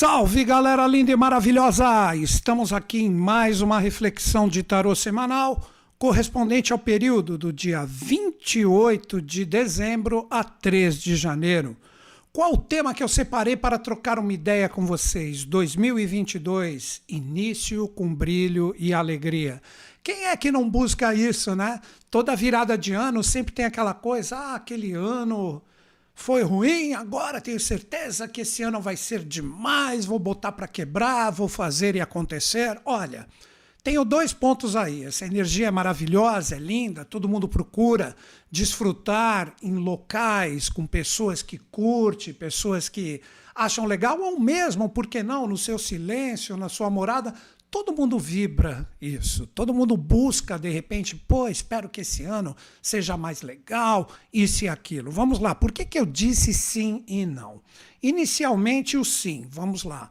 Salve galera linda e maravilhosa! Estamos aqui em mais uma reflexão de tarô semanal, correspondente ao período do dia 28 de dezembro a 3 de janeiro. Qual o tema que eu separei para trocar uma ideia com vocês? 2022, início com brilho e alegria. Quem é que não busca isso, né? Toda virada de ano sempre tem aquela coisa, ah, aquele ano foi ruim, agora tenho certeza que esse ano vai ser demais, vou botar para quebrar, vou fazer e acontecer. Olha, tenho dois pontos aí. Essa energia é maravilhosa, é linda, todo mundo procura desfrutar em locais com pessoas que curte, pessoas que acham legal, ou mesmo, por que não, no seu silêncio, na sua morada, todo mundo vibra isso, todo mundo busca de repente, pô, espero que esse ano seja mais legal, isso e aquilo. Vamos lá, por que, que eu disse sim e não? Inicialmente o sim, vamos lá.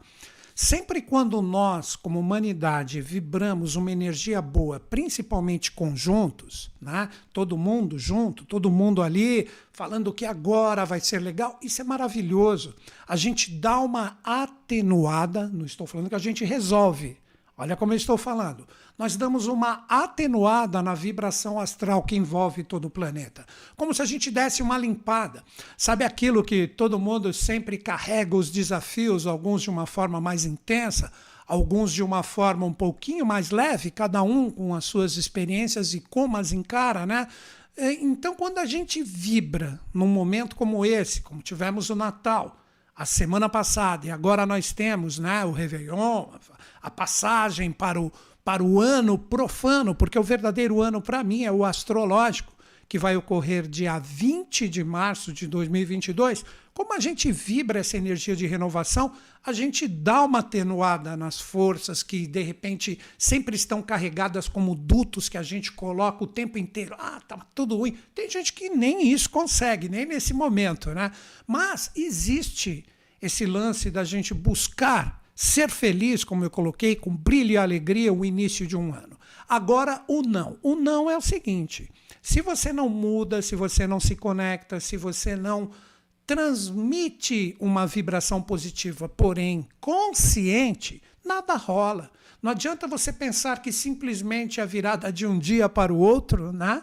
Sempre quando nós, como humanidade, vibramos uma energia boa, principalmente conjuntos, né? todo mundo junto, todo mundo ali falando que agora vai ser legal, isso é maravilhoso. A gente dá uma atenuada, não estou falando que a gente resolve, Olha como eu estou falando. Nós damos uma atenuada na vibração astral que envolve todo o planeta. Como se a gente desse uma limpada. Sabe aquilo que todo mundo sempre carrega os desafios, alguns de uma forma mais intensa, alguns de uma forma um pouquinho mais leve, cada um com as suas experiências e como as encara, né? Então, quando a gente vibra num momento como esse, como tivemos o Natal, a semana passada, e agora nós temos né, o Réveillon, a passagem para o, para o ano profano, porque o verdadeiro ano para mim é o astrológico, que vai ocorrer dia 20 de março de 2022. Como a gente vibra essa energia de renovação, a gente dá uma atenuada nas forças que de repente sempre estão carregadas como dutos que a gente coloca o tempo inteiro. Ah, tá tudo ruim. Tem gente que nem isso consegue, nem nesse momento, né? Mas existe esse lance da gente buscar ser feliz, como eu coloquei, com brilho e alegria o início de um ano. Agora, o não. O não é o seguinte: se você não muda, se você não se conecta, se você não transmite uma vibração positiva, porém consciente, nada rola. Não adianta você pensar que simplesmente a virada de um dia para o outro, né?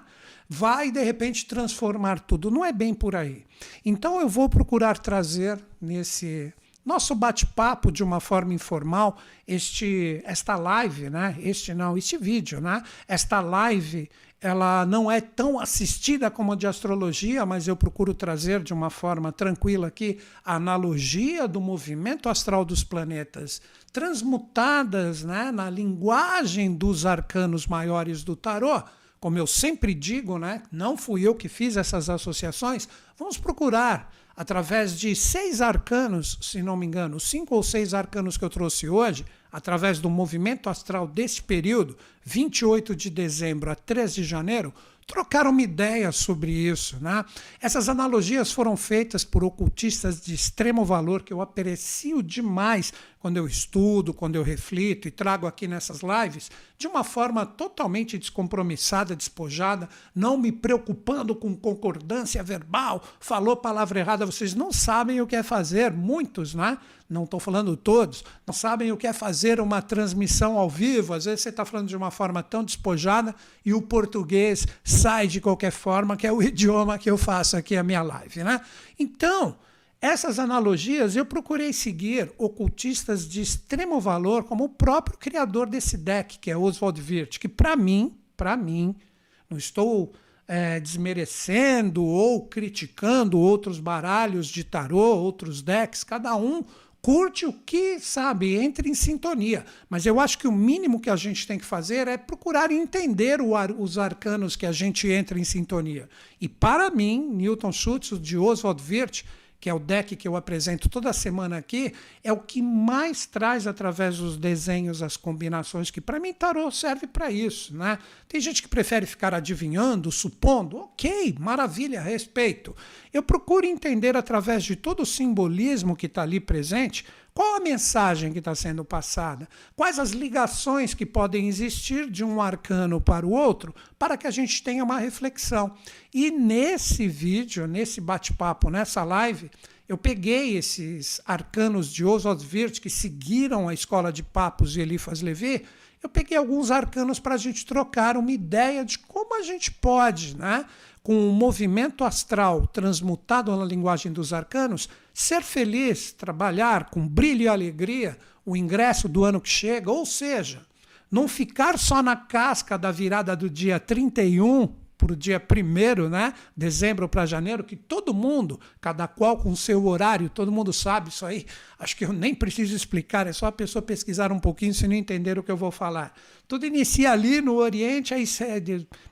Vai de repente transformar tudo. Não é bem por aí. Então eu vou procurar trazer nesse nosso bate-papo de uma forma informal, este, esta live, né? Este não, este vídeo, né? Esta live, ela não é tão assistida como a de astrologia, mas eu procuro trazer de uma forma tranquila aqui a analogia do movimento astral dos planetas, transmutadas, né, na linguagem dos arcanos maiores do tarô como eu sempre digo, né, não fui eu que fiz essas associações, vamos procurar, através de seis arcanos, se não me engano, cinco ou seis arcanos que eu trouxe hoje, através do movimento astral desse período, 28 de dezembro a 3 de janeiro, trocar uma ideia sobre isso. Né? Essas analogias foram feitas por ocultistas de extremo valor que eu aprecio demais quando eu estudo, quando eu reflito e trago aqui nessas lives, de uma forma totalmente descompromissada, despojada, não me preocupando com concordância verbal, falou palavra errada, vocês não sabem o que é fazer, muitos, né? Não estou falando todos, não sabem o que é fazer uma transmissão ao vivo. Às vezes você está falando de uma forma tão despojada e o português sai de qualquer forma, que é o idioma que eu faço aqui a minha live, né? Então, essas analogias eu procurei seguir ocultistas de extremo valor, como o próprio criador desse deck, que é Oswald Wirth, que para mim, para mim, não estou é, desmerecendo ou criticando outros baralhos de tarô, outros decks, cada um curte o que, sabe, entre em sintonia. Mas eu acho que o mínimo que a gente tem que fazer é procurar entender ar, os arcanos que a gente entra em sintonia. E para mim, Newton Schutz, de Oswald Wirth, que é o deck que eu apresento toda semana aqui, é o que mais traz através dos desenhos as combinações, que para mim tarô serve para isso. Né? Tem gente que prefere ficar adivinhando, supondo, ok, maravilha, respeito. Eu procuro entender através de todo o simbolismo que está ali presente Qual a mensagem que está sendo passada? Quais as ligações que podem existir de um arcano para o outro para que a gente tenha uma reflexão? E nesse vídeo, nesse bate-papo, nessa live, eu peguei esses arcanos de Oswald Wirth que seguiram a escola de Papos e Eliphas Levi eu peguei alguns arcanos para a gente trocar uma ideia de como a gente pode, né, com o movimento astral transmutado na linguagem dos arcanos, ser feliz, trabalhar com brilho e alegria o ingresso do ano que chega, ou seja, não ficar só na casca da virada do dia 31 para o dia 1 né? Dezembro para janeiro, que todo mundo, cada qual com seu horário, todo mundo sabe isso aí. Acho que eu nem preciso explicar, é só a pessoa pesquisar um pouquinho se não entender o que eu vou falar. Tudo inicia ali no Oriente, aí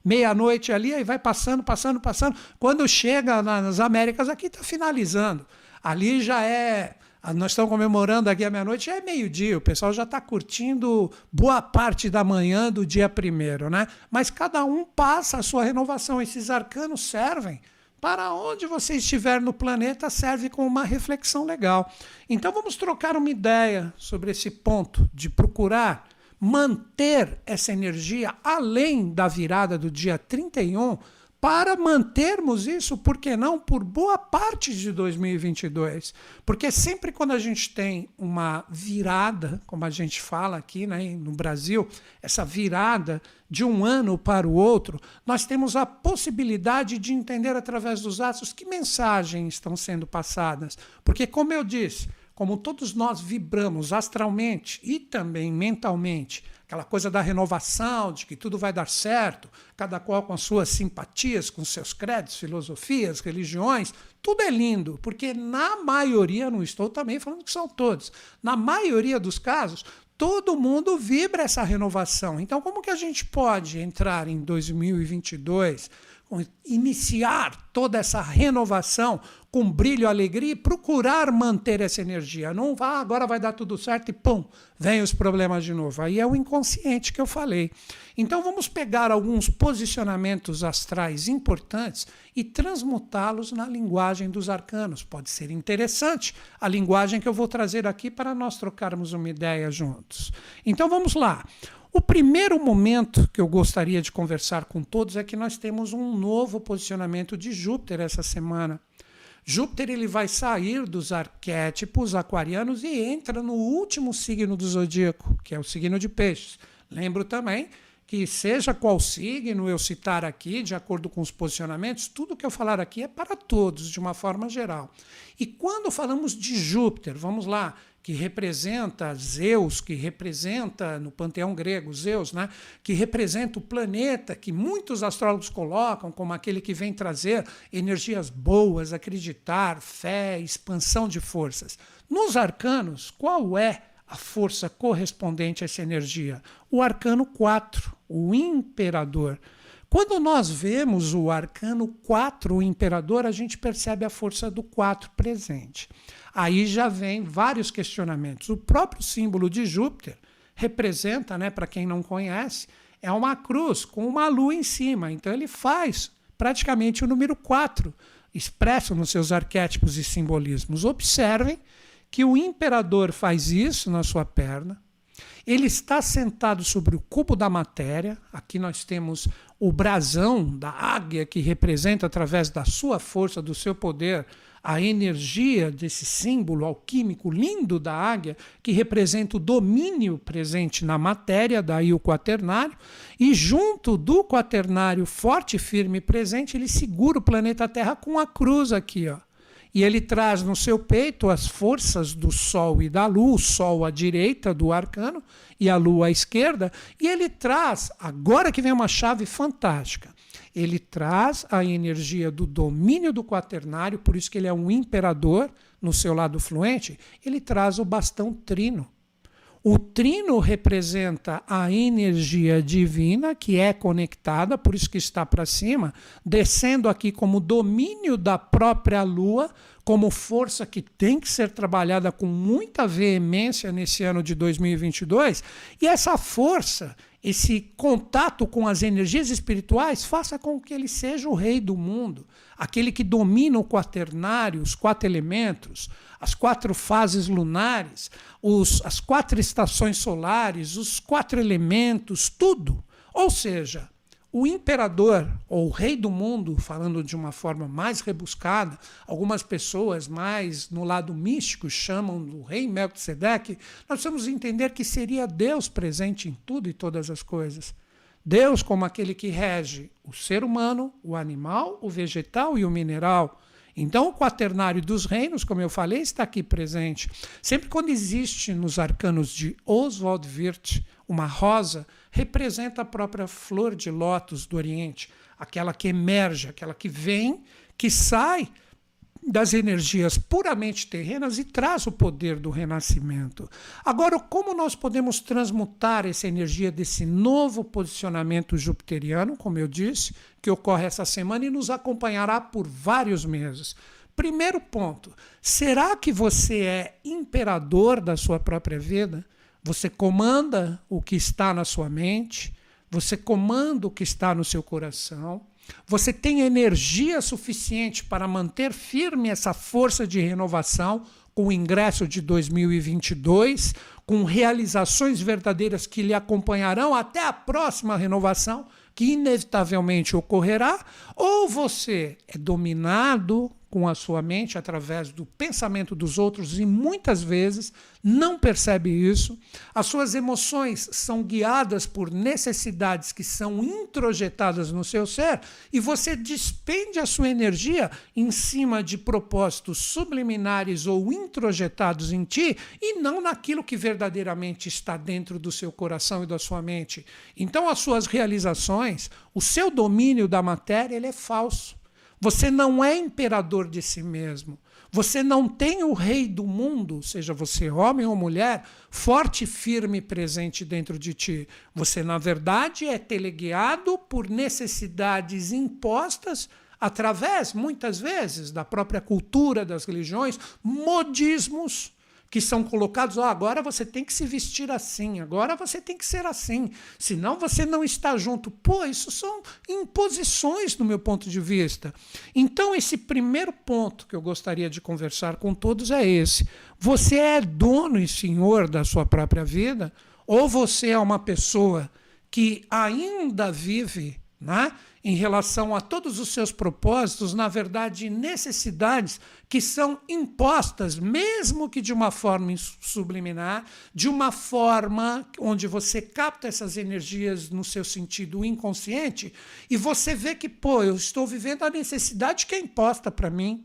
meia-noite ali, aí vai passando, passando, passando. Quando chega nas Américas, aqui está finalizando. Ali já é nós estamos comemorando aqui a meia-noite, já é meio-dia, o pessoal já está curtindo boa parte da manhã do dia primeiro, né? Mas cada um passa a sua renovação. Esses arcanos servem para onde você estiver no planeta, serve como uma reflexão legal. Então vamos trocar uma ideia sobre esse ponto de procurar manter essa energia além da virada do dia 31 para mantermos isso, por que não, por boa parte de 2022. Porque sempre quando a gente tem uma virada, como a gente fala aqui né, no Brasil, essa virada de um ano para o outro, nós temos a possibilidade de entender através dos atos que mensagens estão sendo passadas. Porque, como eu disse, como todos nós vibramos astralmente e também mentalmente, aquela coisa da renovação, de que tudo vai dar certo, cada qual com as suas simpatias, com seus créditos, filosofias, religiões, tudo é lindo, porque na maioria, não estou também falando que são todos, na maioria dos casos, todo mundo vibra essa renovação. Então, como que a gente pode entrar em 2022 iniciar toda essa renovação com brilho, alegria e procurar manter essa energia. Não vá, agora vai dar tudo certo e pum, vem os problemas de novo. Aí é o inconsciente que eu falei. Então vamos pegar alguns posicionamentos astrais importantes e transmutá-los na linguagem dos arcanos. Pode ser interessante a linguagem que eu vou trazer aqui para nós trocarmos uma ideia juntos. Então vamos lá. O primeiro momento que eu gostaria de conversar com todos é que nós temos um novo posicionamento de Júpiter essa semana. Júpiter ele vai sair dos arquétipos aquarianos e entra no último signo do zodíaco, que é o signo de Peixes. Lembro também que, seja qual signo eu citar aqui, de acordo com os posicionamentos, tudo que eu falar aqui é para todos, de uma forma geral. E quando falamos de Júpiter, vamos lá, que representa Zeus, que representa no panteão grego Zeus, né, que representa o planeta que muitos astrólogos colocam como aquele que vem trazer energias boas, acreditar, fé, expansão de forças. Nos arcanos, qual é a força correspondente a essa energia? O arcano 4, o imperador. Quando nós vemos o arcano 4, o imperador, a gente percebe a força do 4 presente. Aí já vem vários questionamentos. O próprio símbolo de Júpiter representa, né, para quem não conhece, é uma cruz com uma lua em cima. Então ele faz praticamente o número 4, expresso nos seus arquétipos e simbolismos. Observem que o imperador faz isso na sua perna. Ele está sentado sobre o cubo da matéria. Aqui nós temos o brasão da águia que representa através da sua força, do seu poder, a energia desse símbolo alquímico lindo da águia, que representa o domínio presente na matéria, daí o quaternário, e junto do quaternário forte, firme e presente, ele segura o planeta Terra com a cruz aqui, ó. E ele traz no seu peito as forças do Sol e da Lua, o Sol à direita do arcano e a Lua à esquerda, e ele traz, agora que vem uma chave fantástica, ele traz a energia do domínio do quaternário, por isso que ele é um imperador no seu lado fluente, ele traz o bastão trino. O trino representa a energia divina que é conectada, por isso que está para cima, descendo aqui como domínio da própria lua, como força que tem que ser trabalhada com muita veemência nesse ano de 2022. E essa força, esse contato com as energias espirituais faça com que ele seja o rei do mundo, aquele que domina o quaternário, os quatro elementos, as quatro fases lunares, os, as quatro estações solares, os quatro elementos, tudo. Ou seja, o imperador, ou o rei do mundo, falando de uma forma mais rebuscada, algumas pessoas mais no lado místico chamam do rei Melquisedeque, nós precisamos entender que seria Deus presente em tudo e todas as coisas. Deus como aquele que rege o ser humano, o animal, o vegetal e o mineral. Então, o quaternário dos reinos, como eu falei, está aqui presente. Sempre quando existe nos arcanos de Oswald Wirth uma rosa, representa a própria flor de lótus do Oriente, aquela que emerge, aquela que vem, que sai das energias puramente terrenas e traz o poder do renascimento. Agora, como nós podemos transmutar essa energia desse novo posicionamento jupiteriano, como eu disse, que ocorre essa semana e nos acompanhará por vários meses? Primeiro ponto: será que você é imperador da sua própria vida? Você comanda o que está na sua mente, você comanda o que está no seu coração, você tem energia suficiente para manter firme essa força de renovação com o ingresso de 2022, com realizações verdadeiras que lhe acompanharão até a próxima renovação, que inevitavelmente ocorrerá, ou você é dominado com a sua mente através do pensamento dos outros e muitas vezes não percebe isso. As suas emoções são guiadas por necessidades que são introjetadas no seu ser e você despende a sua energia em cima de propósitos subliminares ou introjetados em ti e não naquilo que verdadeiramente está dentro do seu coração e da sua mente. Então as suas realizações, o seu domínio da matéria, ele é falso. Você não é imperador de si mesmo. Você não tem o rei do mundo, seja você homem ou mulher, forte e firme presente dentro de ti. Você, na verdade, é teleguiado por necessidades impostas através, muitas vezes, da própria cultura das religiões, modismos que são colocados, oh, agora você tem que se vestir assim, agora você tem que ser assim, senão você não está junto. Pô, isso são imposições do meu ponto de vista. Então, esse primeiro ponto que eu gostaria de conversar com todos é esse. Você é dono e senhor da sua própria vida, ou você é uma pessoa que ainda vive né, em relação a todos os seus propósitos, na verdade, necessidades que são impostas, mesmo que de uma forma subliminar, de uma forma onde você capta essas energias no seu sentido inconsciente e você vê que, pô, eu estou vivendo a necessidade que é imposta para mim.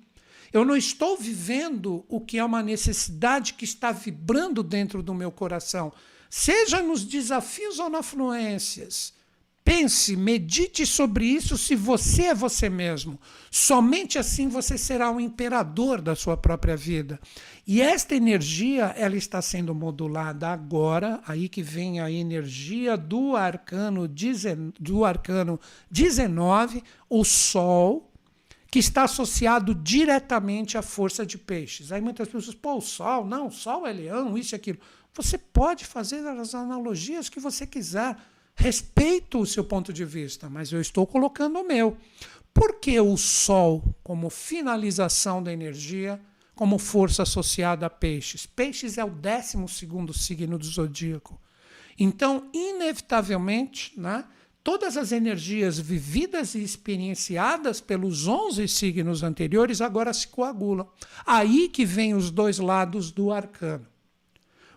Eu não estou vivendo o que é uma necessidade que está vibrando dentro do meu coração, seja nos desafios ou nas fluências Pense, medite sobre isso se você é você mesmo. Somente assim você será o imperador da sua própria vida. E esta energia, ela está sendo modulada agora, aí que vem a energia do arcano, do arcano 19, o Sol, que está associado diretamente à força de peixes. Aí muitas pessoas, pô, o Sol, não, o Sol é leão, isso e aquilo. Você pode fazer as analogias que você quiser Respeito o seu ponto de vista, mas eu estou colocando o meu. Por que o Sol, como finalização da energia, como força associada a peixes? Peixes é o 12 signo do zodíaco. Então, inevitavelmente, né, todas as energias vividas e experienciadas pelos 11 signos anteriores agora se coagulam. Aí que vem os dois lados do arcano.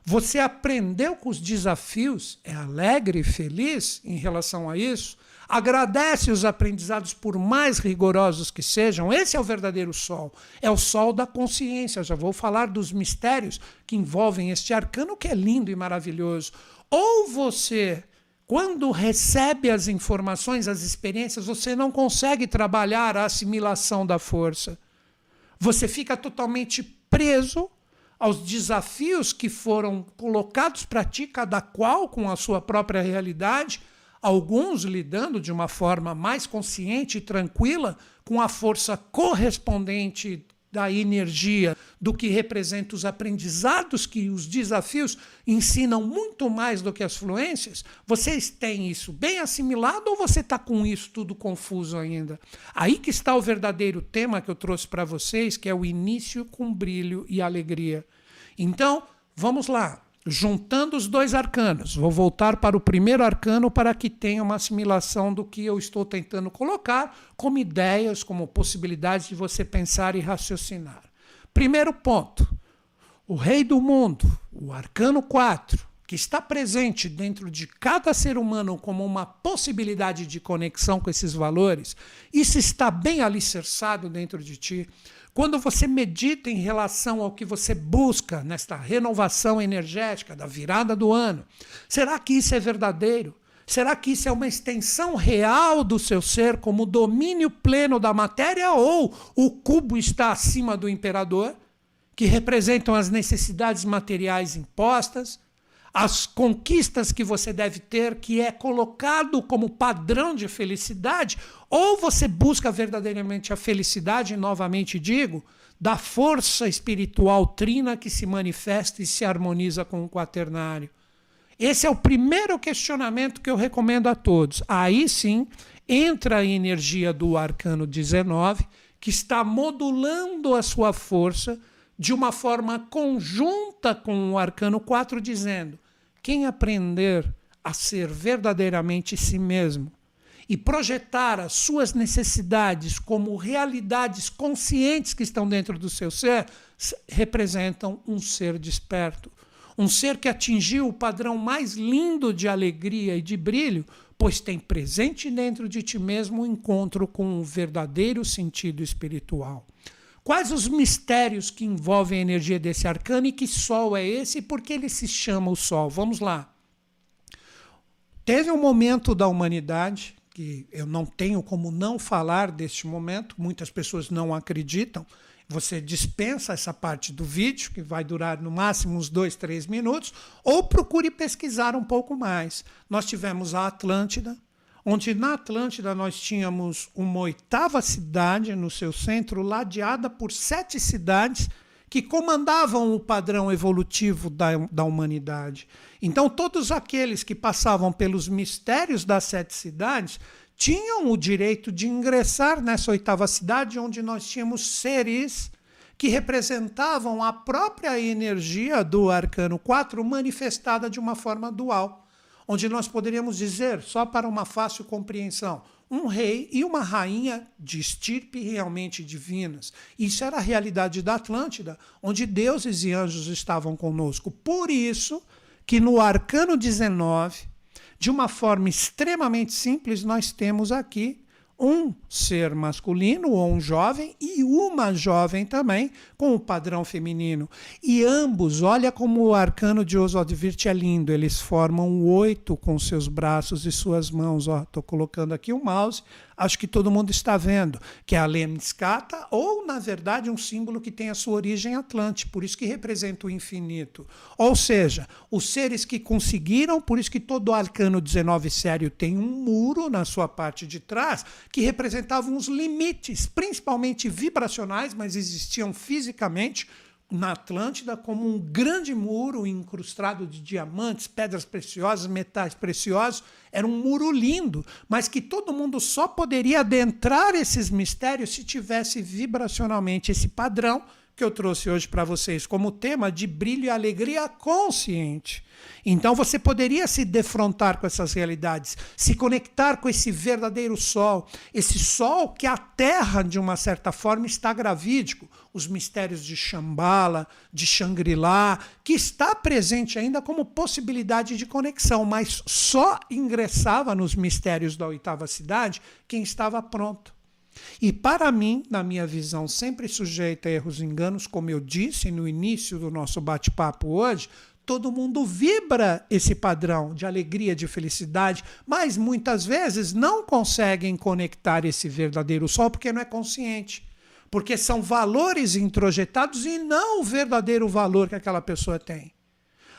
Você aprendeu com os desafios, é alegre e feliz em relação a isso, agradece os aprendizados, por mais rigorosos que sejam. Esse é o verdadeiro sol. É o sol da consciência. já vou falar dos mistérios que envolvem este arcano, que é lindo e maravilhoso. Ou você, quando recebe as informações, as experiências, você não consegue trabalhar a assimilação da força. Você fica totalmente preso aos desafios que foram colocados para ti, cada qual com a sua própria realidade, alguns lidando de uma forma mais consciente e tranquila com a força correspondente da energia, do que representa os aprendizados que os desafios ensinam muito mais do que as fluências? Vocês têm isso bem assimilado ou você está com isso tudo confuso ainda? Aí que está o verdadeiro tema que eu trouxe para vocês, que é o início com brilho e alegria. Então, vamos lá juntando os dois arcanos. Vou voltar para o primeiro arcano para que tenha uma assimilação do que eu estou tentando colocar como ideias, como possibilidades de você pensar e raciocinar. Primeiro ponto: o Rei do Mundo, o arcano 4, que está presente dentro de cada ser humano como uma possibilidade de conexão com esses valores, isso está bem alicerçado dentro de ti. Quando você medita em relação ao que você busca nesta renovação energética da virada do ano, será que isso é verdadeiro? Será que isso é uma extensão real do seu ser como domínio pleno da matéria ou o cubo está acima do imperador, que representam as necessidades materiais impostas, as conquistas que você deve ter, que é colocado como padrão de felicidade, ou você busca verdadeiramente a felicidade, novamente digo, da força espiritual trina que se manifesta e se harmoniza com o quaternário. Esse é o primeiro questionamento que eu recomendo a todos. Aí sim entra a energia do arcano 19, que está modulando a sua força de uma forma conjunta com o arcano 4, dizendo: quem aprender a ser verdadeiramente si mesmo e projetar as suas necessidades como realidades conscientes que estão dentro do seu ser, representam um ser desperto. Um ser que atingiu o padrão mais lindo de alegria e de brilho, pois tem presente dentro de ti mesmo o encontro com o verdadeiro sentido espiritual. Quais os mistérios que envolvem a energia desse arcano e que sol é esse e por que ele se chama o sol? Vamos lá. Teve um momento da humanidade que eu não tenho como não falar deste momento, muitas pessoas não acreditam. Você dispensa essa parte do vídeo, que vai durar no máximo uns dois, três minutos, ou procure pesquisar um pouco mais. Nós tivemos a Atlântida, onde na Atlântida nós tínhamos uma oitava cidade no seu centro, ladeada por sete cidades que comandavam o padrão evolutivo da, da humanidade. Então, todos aqueles que passavam pelos mistérios das sete cidades tinham o direito de ingressar nessa oitava cidade, onde nós tínhamos seres que representavam a própria energia do arcano 4 manifestada de uma forma dual onde nós poderíamos dizer, só para uma fácil compreensão, um rei e uma rainha de estirpe realmente divinas. Isso era a realidade da Atlântida, onde deuses e anjos estavam conosco. Por isso que no arcano 19, de uma forma extremamente simples, nós temos aqui um ser masculino ou um jovem e uma jovem também com o padrão feminino. E ambos, olha como o arcano de Oswald Wirth é lindo, eles formam um oito com seus braços e suas mãos. Estou colocando aqui o mouse, acho que todo mundo está vendo, que é a lemniscata, ou, na verdade, um símbolo que tem a sua origem atlante, por isso que representa o infinito. Ou seja, os seres que conseguiram, por isso que todo arcano 19 sério tem um muro na sua parte de trás, que representavam os limites, principalmente vibracionais, mas existiam fisicamente, na Atlântida como um grande muro incrustado de diamantes, pedras preciosas, metais preciosos. Era um muro lindo, mas que todo mundo só poderia adentrar esses mistérios se tivesse vibracionalmente esse padrão que eu trouxe hoje para vocês como tema de brilho e alegria consciente. Então você poderia se defrontar com essas realidades, se conectar com esse verdadeiro sol, esse sol que a Terra, de uma certa forma, está gravídico, os mistérios de Shambhala, de Shangri-La, que está presente ainda como possibilidade de conexão, mas só ingressava nos mistérios da oitava cidade quem estava pronto. E para mim, na minha visão, sempre sujeita a erros e enganos, como eu disse no início do nosso bate-papo hoje, todo mundo vibra esse padrão de alegria, de felicidade, mas muitas vezes não conseguem conectar esse verdadeiro sol porque não é consciente. Porque são valores introjetados e não o verdadeiro valor que aquela pessoa tem.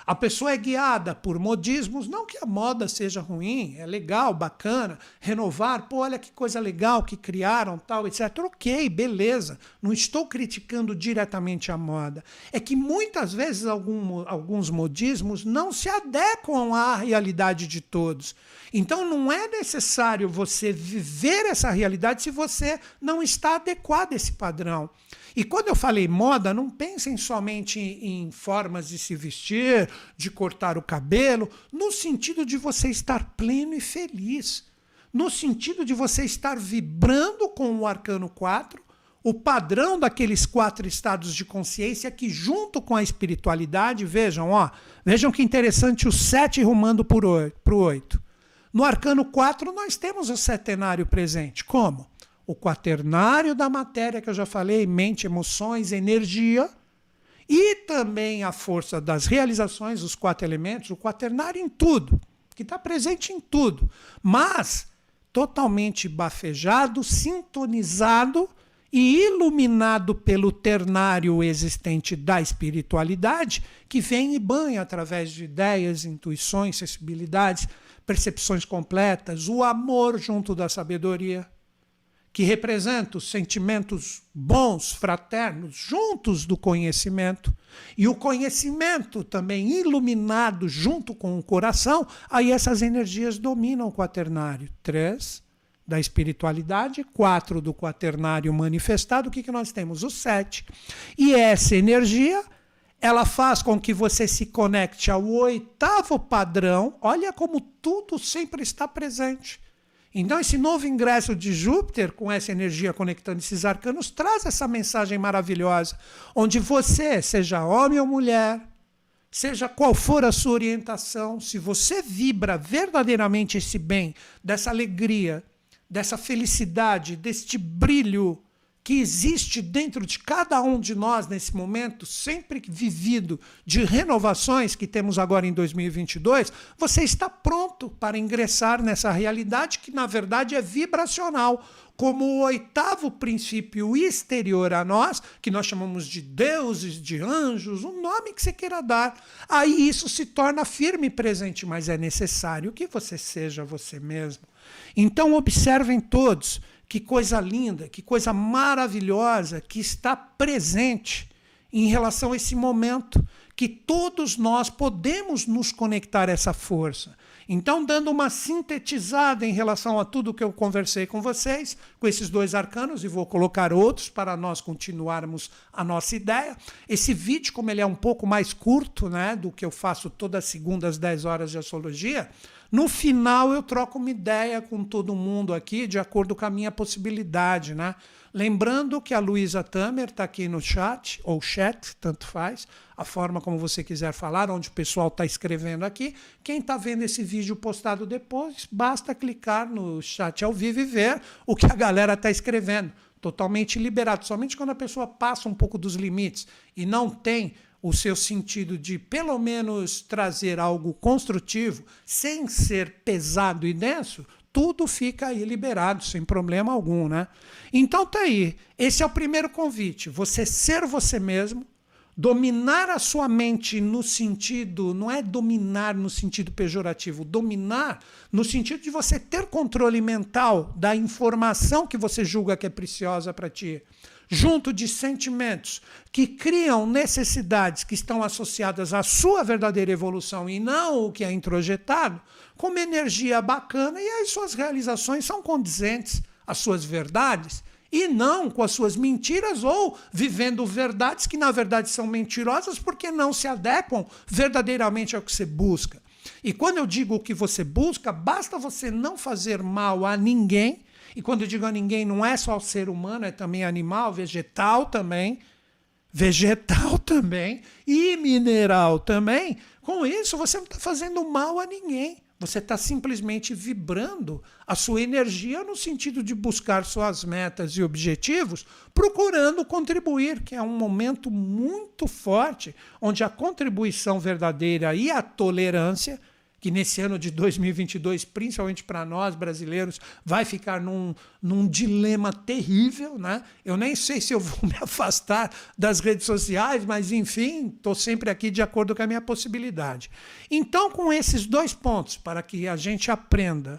A pessoa é guiada por modismos, não que a moda seja ruim, é legal, bacana, renovar, pô, olha que coisa legal que criaram, tal, etc. Ok, beleza, não estou criticando diretamente a moda. É que muitas vezes algum, alguns modismos não se adequam à realidade de todos. Então não é necessário você viver essa realidade se você não está adequado a esse padrão. E quando eu falei moda, não pensem somente em formas de se vestir, de cortar o cabelo, no sentido de você estar pleno e feliz, no sentido de você estar vibrando com o arcano 4, o padrão daqueles quatro estados de consciência que, junto com a espiritualidade, vejam, ó, vejam que interessante o 7 rumando para o 8. No arcano 4, nós temos o setenário presente. Como? O quaternário da matéria, que eu já falei, mente, emoções, energia, e também a força das realizações, os quatro elementos, o quaternário em tudo, que está presente em tudo, mas totalmente bafejado, sintonizado e iluminado pelo ternário existente da espiritualidade, que vem e banha através de ideias, intuições, sensibilidades, percepções completas, o amor junto da sabedoria que representa os sentimentos bons, fraternos, juntos do conhecimento, e o conhecimento também iluminado junto com o coração, aí essas energias dominam o quaternário. Três da espiritualidade, quatro do quaternário manifestado, o que, que nós temos? O sete. E essa energia ela faz com que você se conecte ao oitavo padrão. Olha como tudo sempre está presente. Então, esse novo ingresso de Júpiter, com essa energia conectando esses arcanos, traz essa mensagem maravilhosa, onde você, seja homem ou mulher, seja qual for a sua orientação, se você vibra verdadeiramente esse bem, dessa alegria, dessa felicidade, deste brilho que existe dentro de cada um de nós nesse momento, sempre vivido de renovações que temos agora em 2022, você está pronto para ingressar nessa realidade que, na verdade, é vibracional, como o oitavo princípio exterior a nós, que nós chamamos de deuses, de anjos, o nome que você queira dar. Aí isso se torna firme e presente, mas é necessário que você seja você mesmo. Então, observem todos que coisa linda, que coisa maravilhosa que está presente em relação a esse momento, que todos nós podemos nos conectar a essa força. Então, dando uma sintetizada em relação a tudo que eu conversei com vocês, com esses dois arcanos, e vou colocar outros para nós continuarmos a nossa ideia. Esse vídeo, como ele é um pouco mais curto né, do que eu faço todas as segundas às 10 horas de astrologia, no final eu troco uma ideia com todo mundo aqui, de acordo com a minha possibilidade, né? Lembrando que a Luísa Tamer está aqui no chat, ou chat, tanto faz, a forma como você quiser falar, onde o pessoal está escrevendo aqui. Quem está vendo esse vídeo postado depois, basta clicar no chat ao vivo e ver o que a galera está escrevendo. Totalmente liberado. Somente quando a pessoa passa um pouco dos limites e não tem o seu sentido de pelo menos trazer algo construtivo, sem ser pesado e denso, tudo fica aí liberado, sem problema algum, né? Então tá aí. Esse é o primeiro convite. Você ser você mesmo, dominar a sua mente no sentido, não é dominar no sentido pejorativo, dominar no sentido de você ter controle mental da informação que você julga que é preciosa para ti junto de sentimentos que criam necessidades que estão associadas à sua verdadeira evolução e não o que é introjetado, com uma energia bacana e as suas realizações são condizentes às suas verdades e não com as suas mentiras ou vivendo verdades que na verdade são mentirosas porque não se adequam verdadeiramente ao que você busca. E quando eu digo o que você busca, basta você não fazer mal a ninguém e quando eu digo a ninguém, não é só o ser humano, é também animal, vegetal também, vegetal também e mineral também. Com isso, você não está fazendo mal a ninguém. Você está simplesmente vibrando a sua energia no sentido de buscar suas metas e objetivos, procurando contribuir, que é um momento muito forte onde a contribuição verdadeira e a tolerância que nesse ano de 2022, principalmente para nós brasileiros, vai ficar num, num dilema terrível. Né? Eu nem sei se eu vou me afastar das redes sociais, mas enfim, estou sempre aqui de acordo com a minha possibilidade. Então, com esses dois pontos, para que a gente aprenda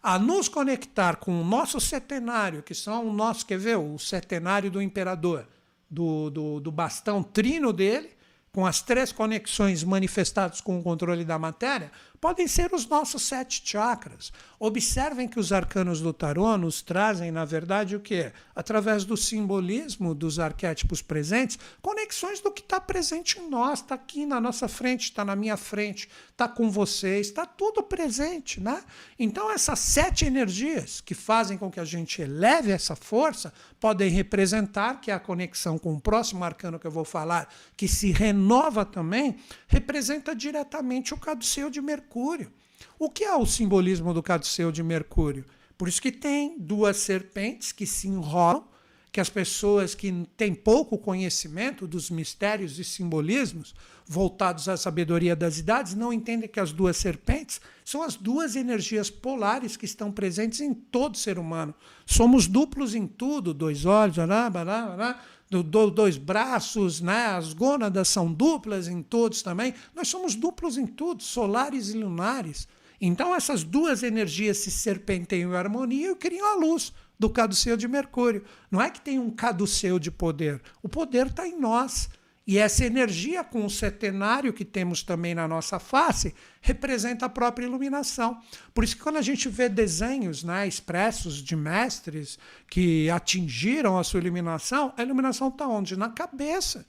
a nos conectar com o nosso setenário, que são o nosso, quer ver, o setenário do imperador, do, do, do bastão trino dele, com as três conexões manifestadas com o controle da matéria, podem ser os nossos sete chakras. Observem que os arcanos do tarô nos trazem, na verdade, o que? Através do simbolismo dos arquétipos presentes, conexões do que está presente em nós, está aqui na nossa frente, está na minha frente, está com vocês, está tudo presente. Né? Então, essas sete energias que fazem com que a gente eleve essa força podem representar, que é a conexão com o próximo arcano que eu vou falar, que se renova também, representa diretamente o caduceu de Mercúrio. O que é o simbolismo do caduceu de Mercúrio? Por isso que tem duas serpentes que se enrolam, que as pessoas que têm pouco conhecimento dos mistérios e simbolismos voltados à sabedoria das idades não entendem que as duas serpentes são as duas energias polares que estão presentes em todo ser humano. Somos duplos em tudo, dois olhos, ará, ará, ará, dois braços, né? as gônadas são duplas em todos também. Nós somos duplos em tudo, solares e lunares. Então essas duas energias se serpenteiam em harmonia e criam a luz do caduceu de Mercúrio. Não é que tem um caduceu de poder. O poder está em nós. E essa energia com o setenário que temos também na nossa face representa a própria iluminação. Por isso que quando a gente vê desenhos né, expressos de mestres que atingiram a sua iluminação, a iluminação está onde? Na cabeça.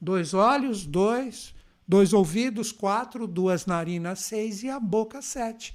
Dois olhos, dois, dois ouvidos, quatro, duas narinas, seis e a boca, sete.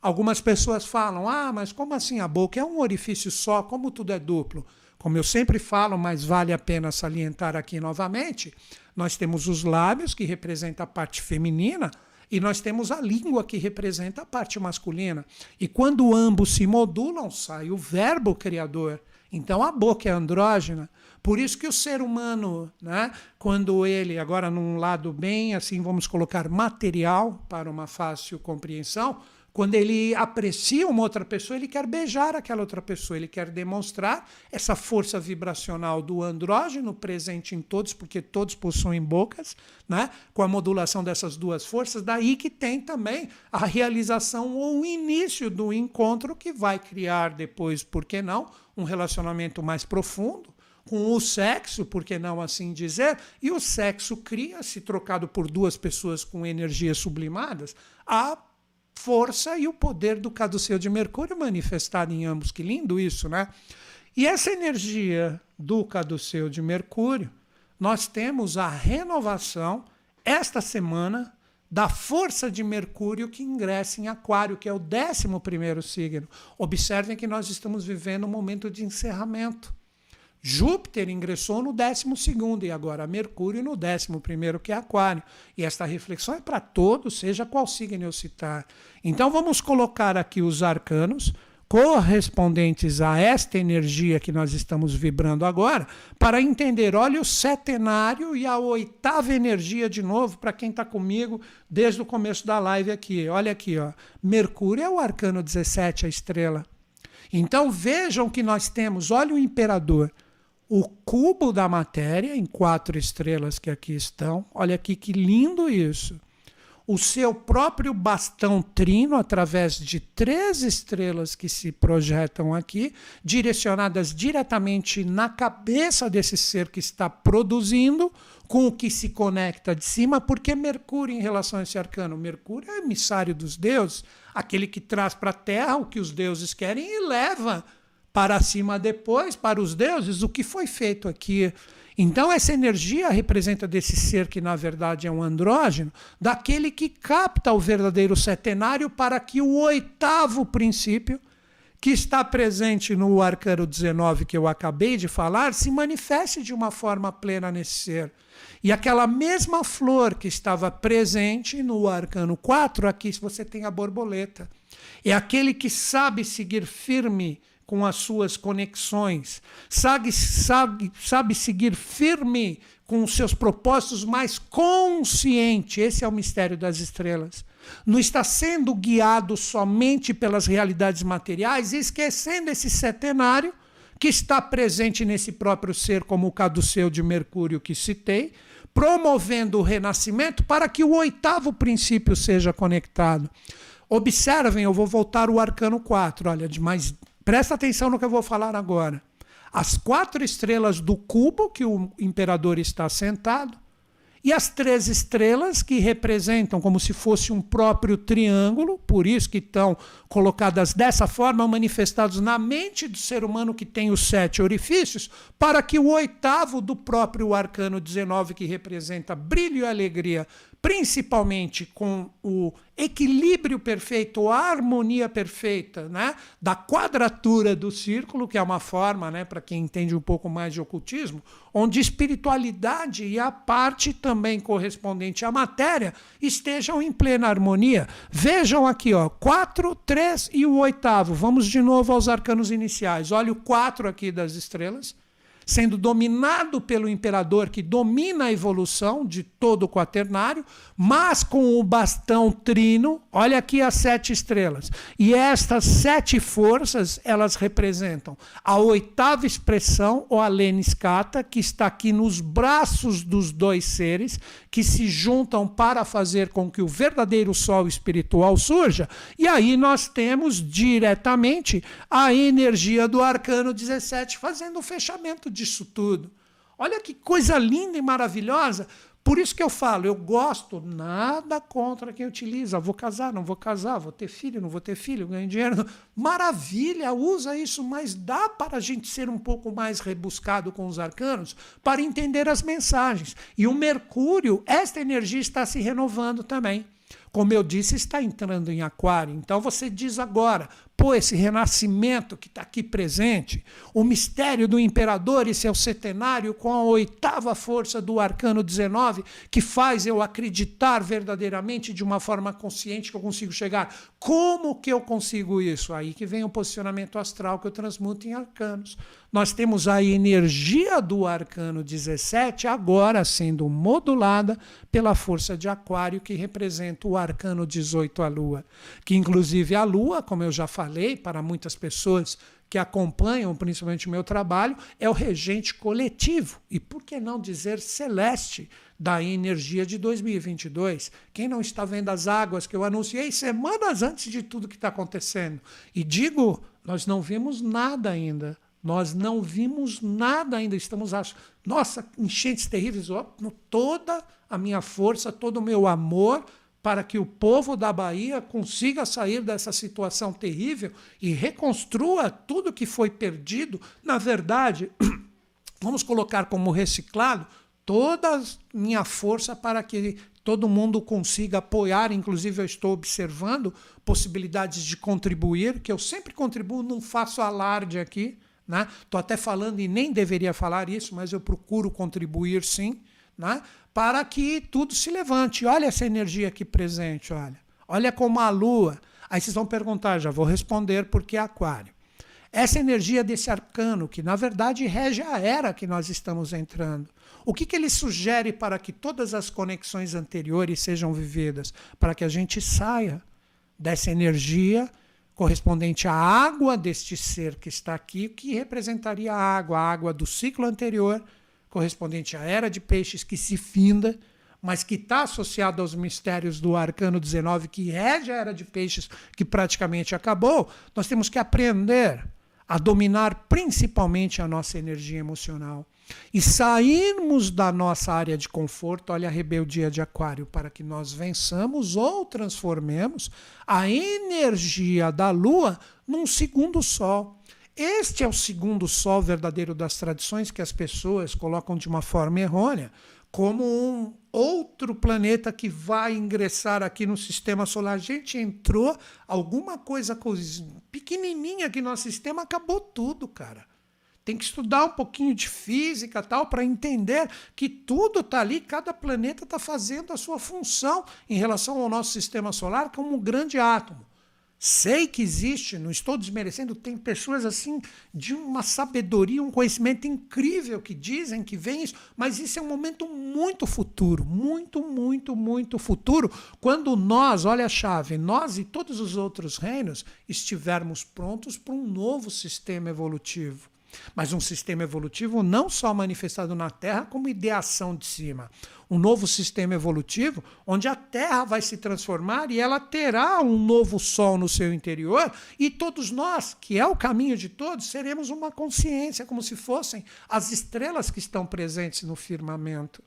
Algumas pessoas falam: ah, mas como assim a boca é um orifício só, como tudo é duplo? Como eu sempre falo, mas vale a pena salientar aqui novamente, nós temos os lábios, que representa a parte feminina, e nós temos a língua, que representa a parte masculina. E quando ambos se modulam, sai o verbo criador. Então a boca é andrógena. Por isso que o ser humano, né, quando ele, agora num lado bem, assim vamos colocar material para uma fácil compreensão, quando ele aprecia uma outra pessoa, ele quer beijar aquela outra pessoa, ele quer demonstrar essa força vibracional do andrógeno presente em todos, porque todos possuem bocas, né? com a modulação dessas duas forças. Daí que tem também a realização ou o início do encontro que vai criar depois, por que não, um relacionamento mais profundo com o sexo, por que não assim dizer? E o sexo cria, se trocado por duas pessoas com energias sublimadas, a força e o poder do caduceu de Mercúrio manifestado em ambos. Que lindo isso, né? E essa energia do caduceu de Mercúrio, nós temos a renovação esta semana da força de Mercúrio que ingressa em Aquário, que é o 11 signo. Observem que nós estamos vivendo um momento de encerramento. Júpiter ingressou no 12 e agora Mercúrio no 11, que é Aquário. E esta reflexão é para todos, seja qual signo eu citar. Então vamos colocar aqui os arcanos correspondentes a esta energia que nós estamos vibrando agora, para entender, olha o setenário e a oitava energia de novo, para quem está comigo desde o começo da live aqui. Olha aqui, ó. Mercúrio é o arcano 17, a estrela. Então vejam que nós temos, olha o imperador, o cubo da matéria, em quatro estrelas que aqui estão. Olha aqui que lindo isso. O seu próprio bastão trino, através de três estrelas que se projetam aqui, direcionadas diretamente na cabeça desse ser que está produzindo, com o que se conecta de cima, porque Mercúrio, em relação a esse arcano, Mercúrio é emissário dos deuses, aquele que traz para a Terra o que os deuses querem e leva para cima depois, para os deuses, o que foi feito aqui. Então, essa energia representa desse ser que, na verdade, é um andrógeno, daquele que capta o verdadeiro setenário para que o oitavo princípio, que está presente no arcano 19 que eu acabei de falar, se manifeste de uma forma plena nesse ser. E aquela mesma flor que estava presente no arcano 4, aqui você tem a borboleta. É aquele que sabe seguir firme com as suas conexões, sabe, sabe, sabe seguir firme com os seus propósitos mais consciente. Esse é o mistério das estrelas. não está sendo guiado somente pelas realidades materiais, esquecendo esse setenário que está presente nesse próprio ser, como o caduceu de Mercúrio que citei, promovendo o renascimento para que o oitavo princípio seja conectado. Observem, eu vou voltar o arcano 4, olha, mas presta atenção no que eu vou falar agora. As quatro estrelas do cubo que o imperador está sentado, e as três estrelas, que representam como se fosse um próprio triângulo, por isso que estão colocadas dessa forma, manifestados na mente do ser humano que tem os sete orifícios, para que o oitavo do próprio arcano 19, que representa brilho e alegria, principalmente com o equilíbrio perfeito, a harmonia perfeita, né, da quadratura do círculo, que é uma forma, né, para quem entende um pouco mais de ocultismo, onde espiritualidade e a parte também correspondente à matéria estejam em plena harmonia. Vejam aqui, ó, 4, 3 e o oitavo. Vamos de novo aos arcanos iniciais. Olha o 4 aqui das estrelas sendo dominado pelo imperador que domina a evolução de todo o quaternário, mas com o bastão trino, olha aqui as sete estrelas. E estas sete forças, elas representam a oitava expressão, ou a Leniscata, que está aqui nos braços dos dois seres, que se juntam para fazer com que o verdadeiro sol espiritual surja. E aí nós temos diretamente a energia do arcano 17 fazendo o fechamento disso tudo. Olha que coisa linda e maravilhosa. Por isso que eu falo, eu gosto nada contra quem utiliza. Vou casar, não vou casar, vou ter filho, não vou ter filho, ganho dinheiro. Maravilha, usa isso, mas dá para a gente ser um pouco mais rebuscado com os arcanos para entender as mensagens. E o Mercúrio, esta energia está se renovando também como eu disse, está entrando em Aquário. Então você diz agora, pô, esse renascimento que está aqui presente, o mistério do imperador, esse é o setenário com a oitava força do arcano 19, que faz eu acreditar verdadeiramente de uma forma consciente que eu consigo chegar. Como que eu consigo isso? Aí que vem o posicionamento astral que eu transmuto em arcanos. Nós temos a energia do arcano 17 agora sendo modulada pela força de Aquário, que representa o arcano 18, a Lua. Que, inclusive, a Lua, como eu já falei, para muitas pessoas que acompanham principalmente o meu trabalho, é o regente coletivo. E por que não dizer celeste? da energia de 2022. Quem não está vendo as águas que eu anunciei semanas antes de tudo que está acontecendo? E digo, nós não vimos nada ainda. Nós não vimos nada ainda. Estamos, acho, nossa, enchentes terríveis. Toda a minha força, todo o meu amor para que o povo da Bahia consiga sair dessa situação terrível e reconstrua tudo que foi perdido. Na verdade, vamos colocar como reciclado toda a minha força para que todo mundo consiga apoiar, inclusive eu estou observando possibilidades de contribuir, que eu sempre contribuo, não faço alarde aqui, Né? até falando e nem deveria falar isso, mas eu procuro contribuir sim, né? para que tudo se levante. Olha essa energia aqui presente, olha. Olha como a lua. Aí vocês vão perguntar, já vou responder porque é aquário. Essa energia desse arcano, que na verdade rege a era que nós estamos entrando. O que, que ele sugere para que todas as conexões anteriores sejam vividas? Para que a gente saia dessa energia correspondente à água deste ser que está aqui, que representaria a água, a água do ciclo anterior, correspondente à era de peixes que se finda, mas que está associado aos mistérios do arcano 19, que rege a era de peixes, que praticamente acabou, nós temos que aprender a dominar principalmente a nossa energia emocional e sairmos da nossa área de conforto, olha a rebeldia de Aquário, para que nós vençamos ou transformemos a energia da Lua num segundo sol. Este é o segundo sol verdadeiro das tradições que as pessoas colocam de uma forma errônea, como um outro planeta que vai ingressar aqui no sistema solar. A gente entrou, alguma coisa pequenininha aqui no nosso sistema, acabou tudo, cara. Tem que estudar um pouquinho de física tal para entender que tudo está ali, cada planeta está fazendo a sua função em relação ao nosso sistema solar como um grande átomo. Sei que existe, não estou desmerecendo, tem pessoas assim de uma sabedoria, um conhecimento incrível que dizem que vem isso, mas isso é um momento muito futuro, muito, muito, muito futuro, quando nós, olha a chave, nós e todos os outros reinos estivermos prontos para um novo sistema evolutivo. Mas um sistema evolutivo não só manifestado na Terra como ideação de cima. Um novo sistema evolutivo onde a Terra vai se transformar e ela terá um novo Sol no seu interior, e todos nós, que é o caminho de todos, seremos uma consciência, como se fossem as estrelas que estão presentes no firmamento.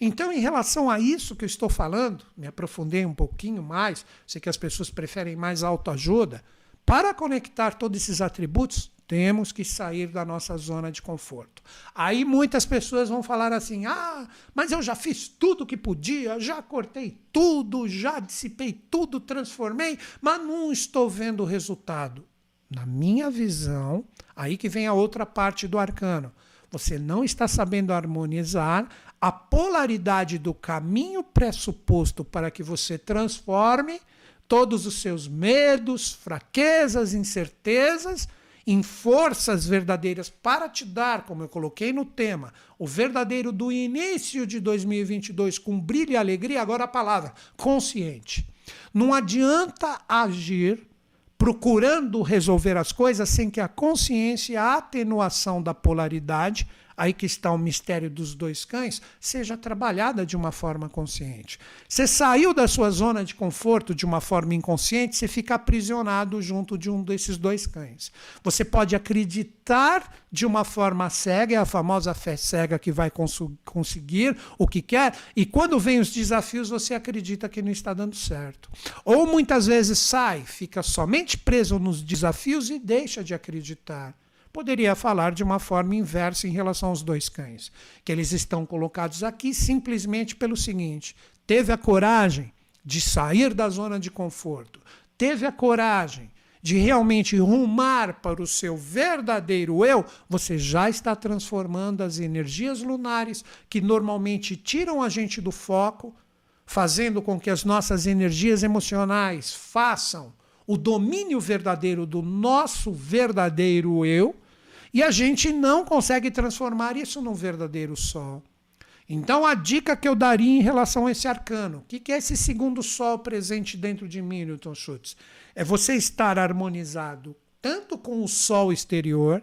Então, em relação a isso que eu estou falando, me aprofundei um pouquinho mais, sei que as pessoas preferem mais autoajuda, para conectar todos esses atributos, temos que sair da nossa zona de conforto. Aí muitas pessoas vão falar assim: ah, mas eu já fiz tudo que podia, já cortei tudo, já dissipei tudo, transformei, mas não estou vendo o resultado. Na minha visão, aí que vem a outra parte do arcano. Você não está sabendo harmonizar a polaridade do caminho pressuposto para que você transforme todos os seus medos, fraquezas, incertezas em forças verdadeiras para te dar, como eu coloquei no tema, o verdadeiro do início de 2022 com brilho e alegria, agora a palavra consciente. Não adianta agir procurando resolver as coisas sem que a consciência, a atenuação da polaridade aí que está o mistério dos dois cães, seja trabalhada de uma forma consciente. Você saiu da sua zona de conforto de uma forma inconsciente, você fica aprisionado junto de um desses dois cães. Você pode acreditar de uma forma cega, é a famosa fé cega que vai cons conseguir o que quer, e quando vem os desafios você acredita que não está dando certo. Ou muitas vezes sai, fica somente preso nos desafios e deixa de acreditar poderia falar de uma forma inversa em relação aos dois cães, que eles estão colocados aqui simplesmente pelo seguinte: teve a coragem de sair da zona de conforto, teve a coragem de realmente rumar para o seu verdadeiro eu, você já está transformando as energias lunares que normalmente tiram a gente do foco, fazendo com que as nossas energias emocionais façam o domínio verdadeiro do nosso verdadeiro eu, e a gente não consegue transformar isso num verdadeiro sol. Então, a dica que eu daria em relação a esse arcano, o que é esse segundo sol presente dentro de mim, Newton Schultz? É você estar harmonizado tanto com o sol exterior,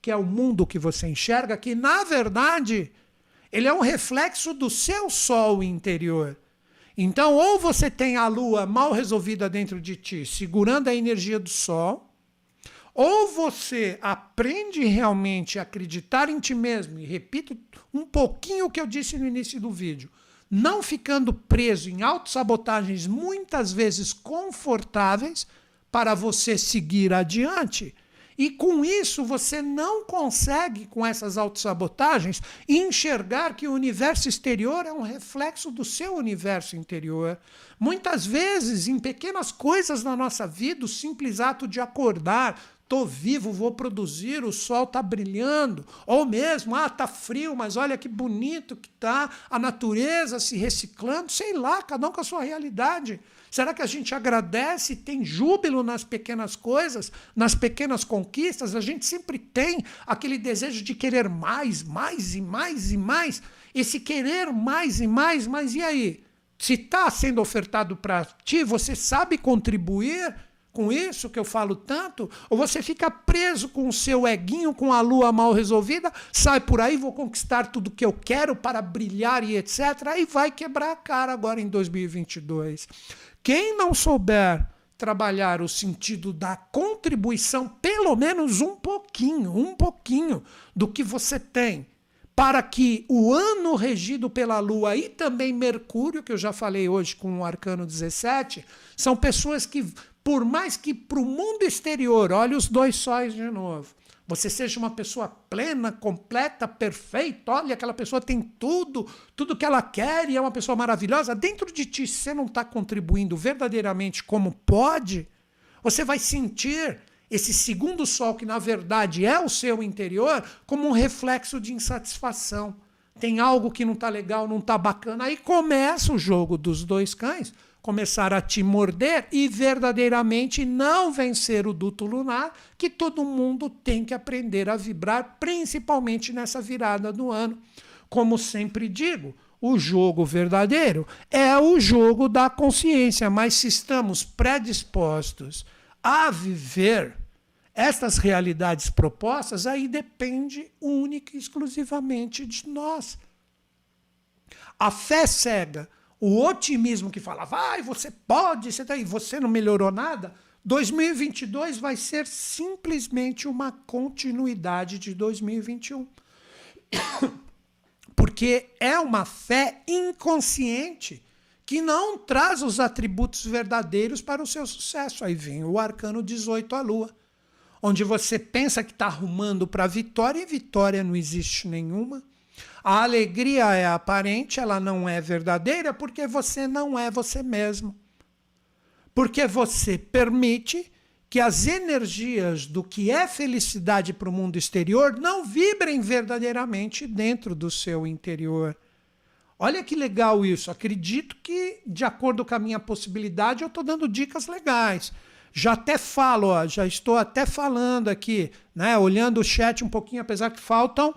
que é o mundo que você enxerga, que na verdade ele é um reflexo do seu sol interior. Então, ou você tem a lua mal resolvida dentro de ti, segurando a energia do sol, ou você aprende realmente a acreditar em ti mesmo, e repito um pouquinho o que eu disse no início do vídeo, não ficando preso em autossabotagens muitas vezes confortáveis para você seguir adiante. E com isso você não consegue, com essas autossabotagens, enxergar que o universo exterior é um reflexo do seu universo interior. Muitas vezes, em pequenas coisas na nossa vida, o simples ato de acordar, Estou vivo, vou produzir, o sol está brilhando. Ou mesmo, ah, está frio, mas olha que bonito que está a natureza se reciclando. Sei lá, cada um com a sua realidade. Será que a gente agradece, tem júbilo nas pequenas coisas, nas pequenas conquistas? A gente sempre tem aquele desejo de querer mais, mais e mais e mais. Esse querer mais e mais, mas e aí? Se está sendo ofertado para ti, você sabe contribuir? Com isso que eu falo tanto, ou você fica preso com o seu eguinho, com a lua mal resolvida, sai por aí, vou conquistar tudo que eu quero para brilhar e etc. Aí vai quebrar a cara agora em 2022. Quem não souber trabalhar o sentido da contribuição, pelo menos um pouquinho, um pouquinho do que você tem, para que o ano regido pela Lua e também Mercúrio, que eu já falei hoje com o Arcano 17, são pessoas que por mais que para o mundo exterior, olhe os dois sóis de novo, você seja uma pessoa plena, completa, perfeita, olha, aquela pessoa tem tudo, tudo que ela quer e é uma pessoa maravilhosa, dentro de ti, se você não está contribuindo verdadeiramente como pode, você vai sentir esse segundo sol, que na verdade é o seu interior, como um reflexo de insatisfação. Tem algo que não está legal, não está bacana. Aí começa o jogo dos dois cães começar a te morder e verdadeiramente não vencer o duto lunar, que todo mundo tem que aprender a vibrar, principalmente nessa virada do ano. Como sempre digo, o jogo verdadeiro é o jogo da consciência, mas se estamos predispostos a viver estas realidades propostas, aí depende única e exclusivamente de nós. A fé cega, o otimismo que fala, vai, você pode, você tá aí, você não melhorou nada. 2022 vai ser simplesmente uma continuidade de 2021 porque é uma fé inconsciente que não traz os atributos verdadeiros para o seu sucesso. Aí vem o arcano 18, a lua, onde você pensa que está arrumando para a vitória e vitória não existe nenhuma. A alegria é aparente, ela não é verdadeira porque você não é você mesmo. Porque você permite que as energias do que é felicidade para o mundo exterior não vibrem verdadeiramente dentro do seu interior. Olha que legal isso. Acredito que, de acordo com a minha possibilidade, eu estou dando dicas legais. Já até falo, ó, já estou até falando aqui, né, olhando o chat um pouquinho, apesar que faltam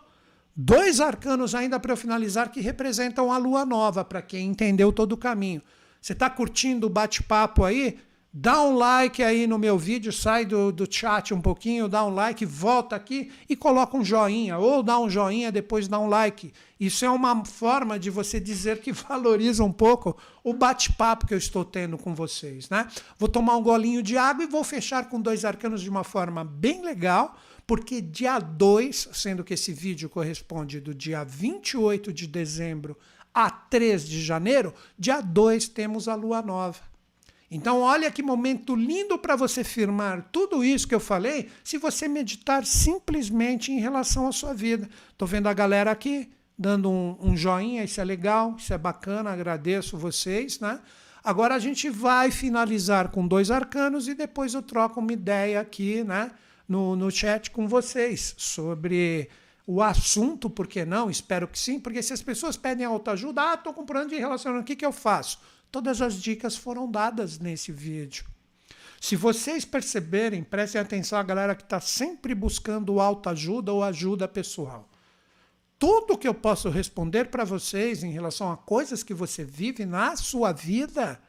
dois arcanos ainda para eu finalizar que representam a lua nova, para quem entendeu todo o caminho. Você está curtindo o bate-papo aí? Dá um like aí no meu vídeo, sai do, do chat um pouquinho, dá um like, volta aqui e coloca um joinha. Ou dá um joinha, depois dá um like. Isso é uma forma de você dizer que valoriza um pouco o bate-papo que eu estou tendo com vocês. Né? Vou tomar um golinho de água e vou fechar com dois arcanos de uma forma bem legal, porque dia 2, sendo que esse vídeo corresponde do dia 28 de dezembro a 3 de janeiro, dia 2 temos a lua nova. Então, olha que momento lindo para você firmar tudo isso que eu falei, se você meditar simplesmente em relação à sua vida. Estou vendo a galera aqui dando um, um, joinha, isso é legal, isso é bacana, agradeço vocês, né? Agora a gente vai finalizar com dois arcanos e depois eu troco uma ideia aqui, né, no, no chat com vocês sobre o assunto, por que não? Espero que sim, porque se as pessoas pedem autoajuda, ah, estou com problema de relacionamento, o que, que eu faço? Todas as dicas foram dadas nesse vídeo. Se vocês perceberem, prestem atenção a galera que está sempre buscando autoajuda ou ajuda pessoal. Tudo que eu posso responder para vocês em relação a coisas que você vive na sua vida,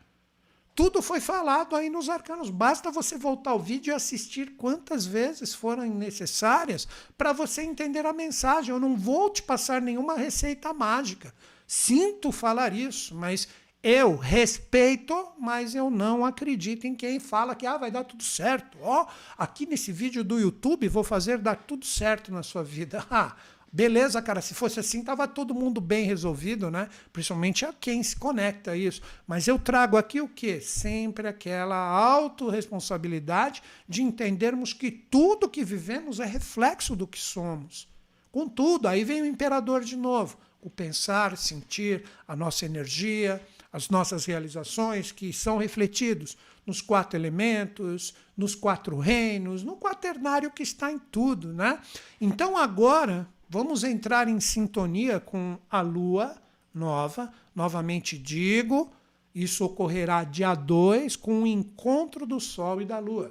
tudo foi falado aí nos arcanos. Basta você voltar ao vídeo e assistir quantas vezes forem necessárias para você entender a mensagem. Eu não vou te passar nenhuma receita mágica. Sinto falar isso, mas eu respeito, mas eu não acredito em quem fala que ah, vai dar tudo certo. Ó, oh, aqui nesse vídeo do YouTube vou fazer dar tudo certo na sua vida. Ah, beleza, cara, se fosse assim, tava todo mundo bem resolvido, né? Principalmente a quem se conecta a isso. Mas eu trago aqui o quê? Sempre aquela autorresponsabilidade de entendermos que tudo que vivemos é reflexo do que somos. Contudo, aí vem o imperador de novo. O pensar, sentir, a nossa energia, as nossas realizações, que são refletidos nos quatro elementos, nos quatro reinos, no quaternário que está em tudo. Né? Então agora vamos entrar em sintonia com a lua nova. Novamente digo, isso ocorrerá dia 2 com o encontro do Sol e da Lua.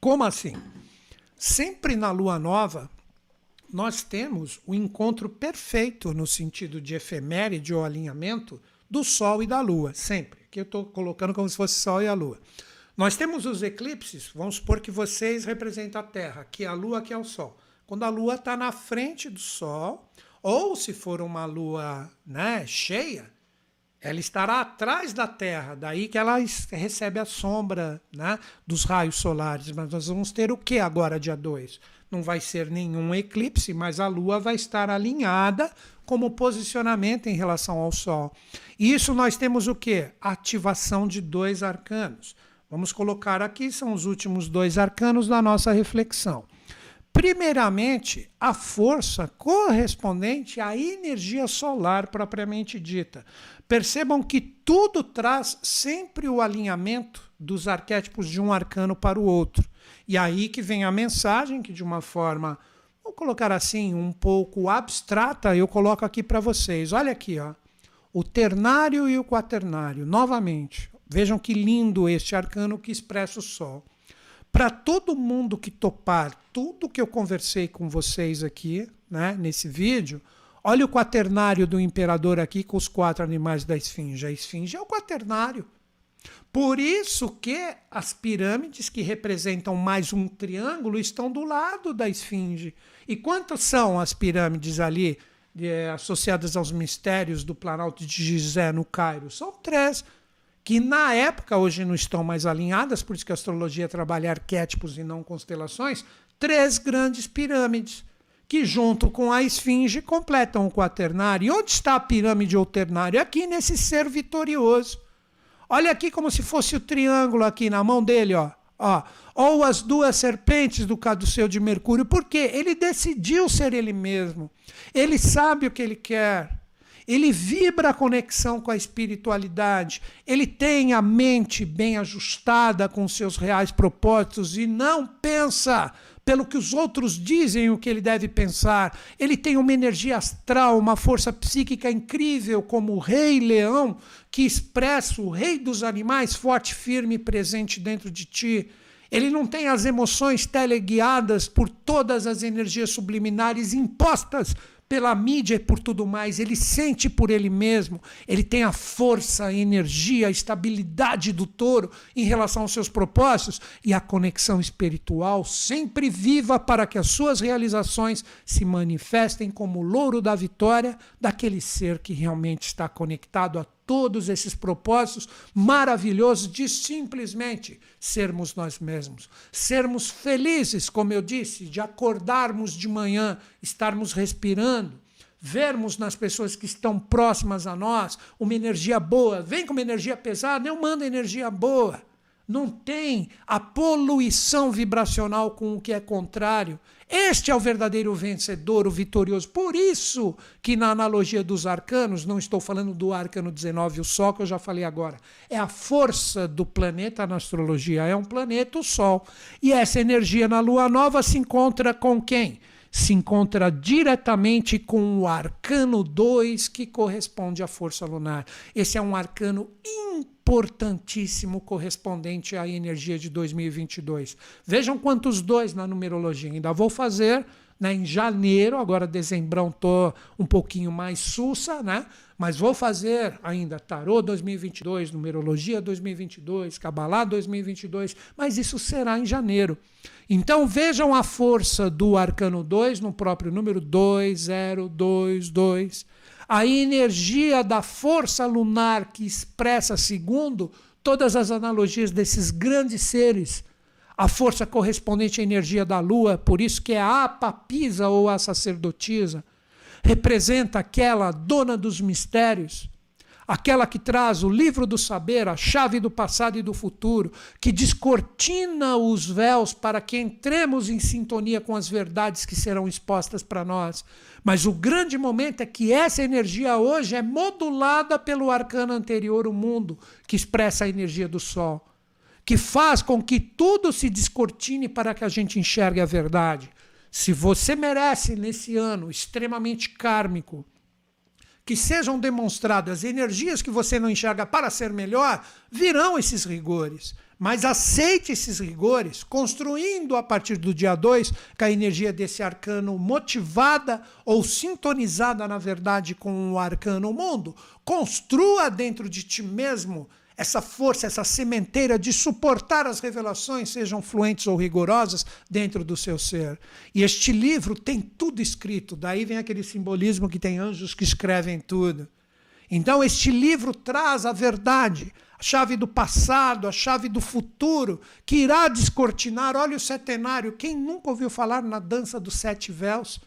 Como assim? Sempre na lua nova, nós temos o encontro perfeito no sentido de efeméride ou alinhamento do Sol e da Lua, sempre. Aqui eu estou colocando como se fosse Sol e a Lua. Nós temos os eclipses, vamos supor que vocês representam a Terra, que é a Lua, que é o Sol. Quando a Lua está na frente do Sol, ou se for uma Lua né, cheia, ela estará atrás da Terra, daí que ela recebe a sombra né, dos raios solares. Mas nós vamos ter o que agora, dia 2? não vai ser nenhum eclipse, mas a Lua vai estar alinhada como posicionamento em relação ao Sol. E isso nós temos o que? Ativação de dois arcanos. Vamos colocar aqui, são os últimos dois arcanos da nossa reflexão. Primeiramente, a força correspondente à energia solar propriamente dita. Percebam que tudo traz sempre o alinhamento dos arquétipos de um arcano para o outro. E aí que vem a mensagem que de uma forma, vou colocar assim, um pouco abstrata, eu coloco aqui para vocês. Olha aqui, ó. o ternário e o quaternário, novamente. Vejam que lindo este arcano que expressa o Sol. Para todo mundo que topar tudo que eu conversei com vocês aqui, né, nesse vídeo, olha o quaternário do imperador aqui com os quatro animais da esfinge. A esfinge é o quaternário. Por isso que as pirâmides que representam mais um triângulo estão do lado da esfinge. E quantas são as pirâmides ali é, associadas aos mistérios do Planalto de Gizé no Cairo? São três, que na época hoje não estão mais alinhadas, por isso que a astrologia trabalha arquétipos e não constelações. Três grandes pirâmides que junto com a esfinge completam o quaternário. E onde está a pirâmide ou ternário? Aqui nesse ser vitorioso. Olha aqui como se fosse o triângulo aqui na mão dele, ó. ó. Ou as duas serpentes do caduceu de Mercúrio. Por quê? Ele decidiu ser ele mesmo. Ele sabe o que ele quer. Ele vibra a conexão com a espiritualidade. Ele tem a mente bem ajustada com seus reais propósitos e não pensa pelo que os outros dizem o que ele deve pensar. Ele tem uma energia astral, uma força psíquica incrível, como o rei leão, que expressa o rei dos animais forte, firme e presente dentro de ti. Ele não tem as emoções teleguiadas por todas as energias subliminares impostas pela mídia e por tudo mais, ele sente por ele mesmo, ele tem a força, a energia, a estabilidade do touro em relação aos seus propósitos e a conexão espiritual sempre viva para que as suas realizações se manifestem como o louro da vitória daquele ser que realmente está conectado a todos esses propósitos maravilhosos de simplesmente sermos nós mesmos, sermos felizes, como eu disse, de acordarmos de manhã, estarmos respirando, vermos nas pessoas que estão próximas a nós uma energia boa. Vem com uma energia pesada, eu mando energia boa. Não tem a poluição vibracional com o que é contrário. Este é o verdadeiro vencedor, o vitorioso. Por isso que na analogia dos arcanos, não estou falando do arcano 19, o Sol, que eu já falei agora, é a força do planeta na astrologia, é um planeta, o Sol. E essa energia na Lua Nova se encontra com quem? se encontra diretamente com o arcano 2, que corresponde à força lunar. Esse é um arcano importantíssimo correspondente à energia de 2022. Vejam quantos dois na numerologia. Ainda vou fazer né, em janeiro, agora dezembrão estou um pouquinho mais sussa, né? mas vou fazer ainda tarô 2022, numerologia 2022, cabalá 2022, mas isso será em janeiro. Então vejam a força do arcano 2 no próprio número 2022. A energia da força lunar que expressa segundo todas as analogias desses grandes seres. A força correspondente à energia da lua, por isso que é a papisa ou a sacerdotisa, representa aquela dona dos mistérios, aquela que traz o livro do saber, a chave do passado e do futuro, que descortina os véus para que entremos em sintonia com as verdades que serão expostas para nós. Mas o grande momento é que essa energia hoje é modulada pelo arcano anterior, o mundo, que expressa a energia do sol, que faz com que tudo se descortine para que a gente enxergue a verdade. Se você merece nesse ano extremamente kármico, que sejam demonstradas energias que você não enxerga para ser melhor, virão esses rigores. Mas aceite esses rigores, construindo a partir do dia 2, com a energia desse arcano motivada ou sintonizada, na verdade, com o arcano mundo. Construa dentro de ti mesmo essa força, essa sementeira de suportar as revelações, sejam fluentes ou rigorosas, dentro do seu ser. E este livro tem tudo escrito, daí vem aquele simbolismo que tem anjos que escrevem tudo. Então, este livro traz a verdade, a chave do passado, a chave do futuro, que irá descortinar. Olha o setenário. Quem nunca ouviu falar na dança dos sete véus?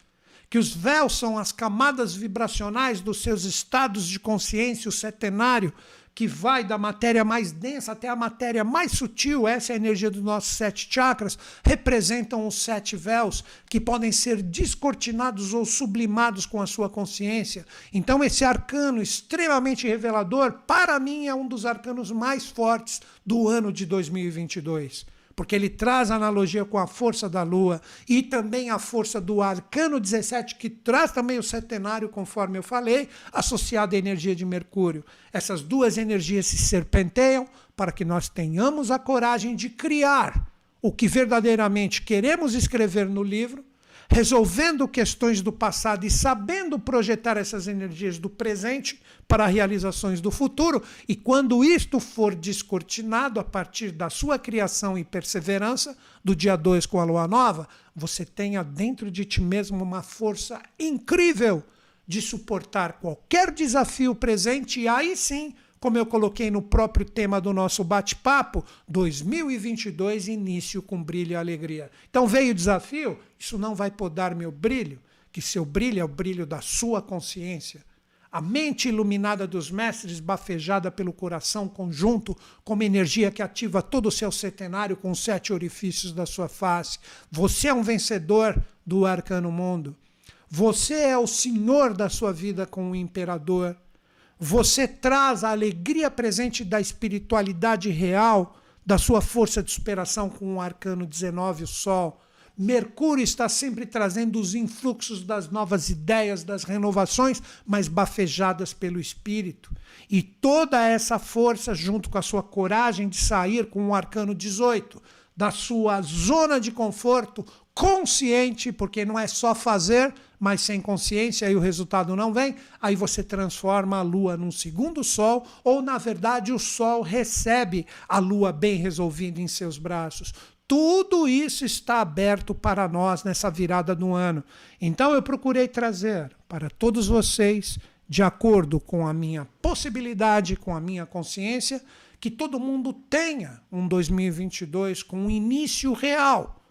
Que os véus são as camadas vibracionais dos seus estados de consciência, o setenário que vai da matéria mais densa até a matéria mais sutil, essa é a energia dos nossos sete chakras, representam os sete véus que podem ser descortinados ou sublimados com a sua consciência. Então, esse arcano extremamente revelador, para mim, é um dos arcanos mais fortes do ano de 2022. Porque ele traz analogia com a força da lua e também a força do arcano 17, que traz também o setenário, conforme eu falei, associado à energia de Mercúrio. Essas duas energias se serpenteiam para que nós tenhamos a coragem de criar o que verdadeiramente queremos escrever no livro resolvendo questões do passado e sabendo projetar essas energias do presente para realizações do futuro. E quando isto for descortinado a partir da sua criação e perseverança, do dia 2 com a lua nova, você tenha dentro de ti mesmo uma força incrível de suportar qualquer desafio presente e aí sim como eu coloquei no próprio tema do nosso bate-papo, 2022 início com brilho e alegria. Então veio o desafio, isso não vai podar meu brilho, que seu brilho é o brilho da sua consciência. A mente iluminada dos mestres, bafejada pelo coração conjunto, como energia que ativa todo o seu setenário com os sete orifícios da sua face. Você é um vencedor do arcano mundo. Você é o senhor da sua vida com o imperador. Você traz a alegria presente da espiritualidade real, da sua força de superação com o arcano 19, o Sol. Mercúrio está sempre trazendo os influxos das novas ideias, das renovações, mas bafejadas pelo espírito. E toda essa força, junto com a sua coragem de sair com o arcano 18, da sua zona de conforto, consciente, porque não é só fazer, mas sem consciência e o resultado não vem, aí você transforma a lua num segundo sol, ou na verdade o sol recebe a lua bem resolvida em seus braços. Tudo isso está aberto para nós nessa virada do ano. Então eu procurei trazer para todos vocês, de acordo com a minha possibilidade, com a minha consciência, que todo mundo tenha um 2022 com um início real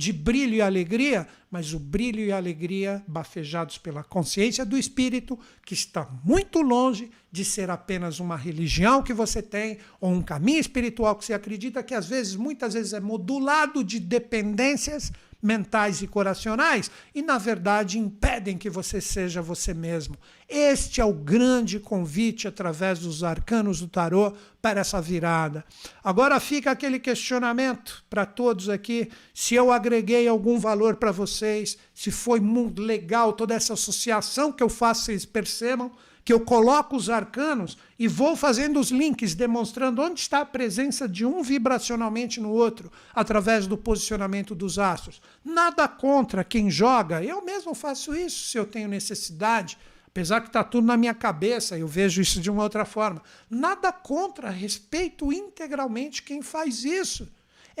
de brilho e alegria, mas o brilho e a alegria bafejados pela consciência do espírito, que está muito longe de ser apenas uma religião que você tem ou um caminho espiritual que você acredita, que às vezes, muitas vezes, é modulado de dependências mentais e coracionais e, na verdade, impedem que você seja você mesmo. Este é o grande convite através dos arcanos do tarô para essa virada. Agora fica aquele questionamento para todos aqui: se eu agreguei algum valor para vocês, se foi muito legal toda essa associação que eu faço, vocês percebam que eu coloco os arcanos e vou fazendo os links, demonstrando onde está a presença de um vibracionalmente no outro, através do posicionamento dos astros. Nada contra quem joga, eu mesmo faço isso se eu tenho necessidade. Apesar que está tudo na minha cabeça, eu vejo isso de uma outra forma. Nada contra, respeito integralmente quem faz isso.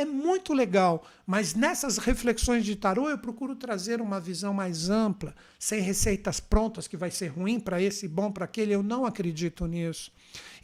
É muito legal, mas nessas reflexões de tarô eu procuro trazer uma visão mais ampla, sem receitas prontas que vai ser ruim para esse e bom para aquele. Eu não acredito nisso.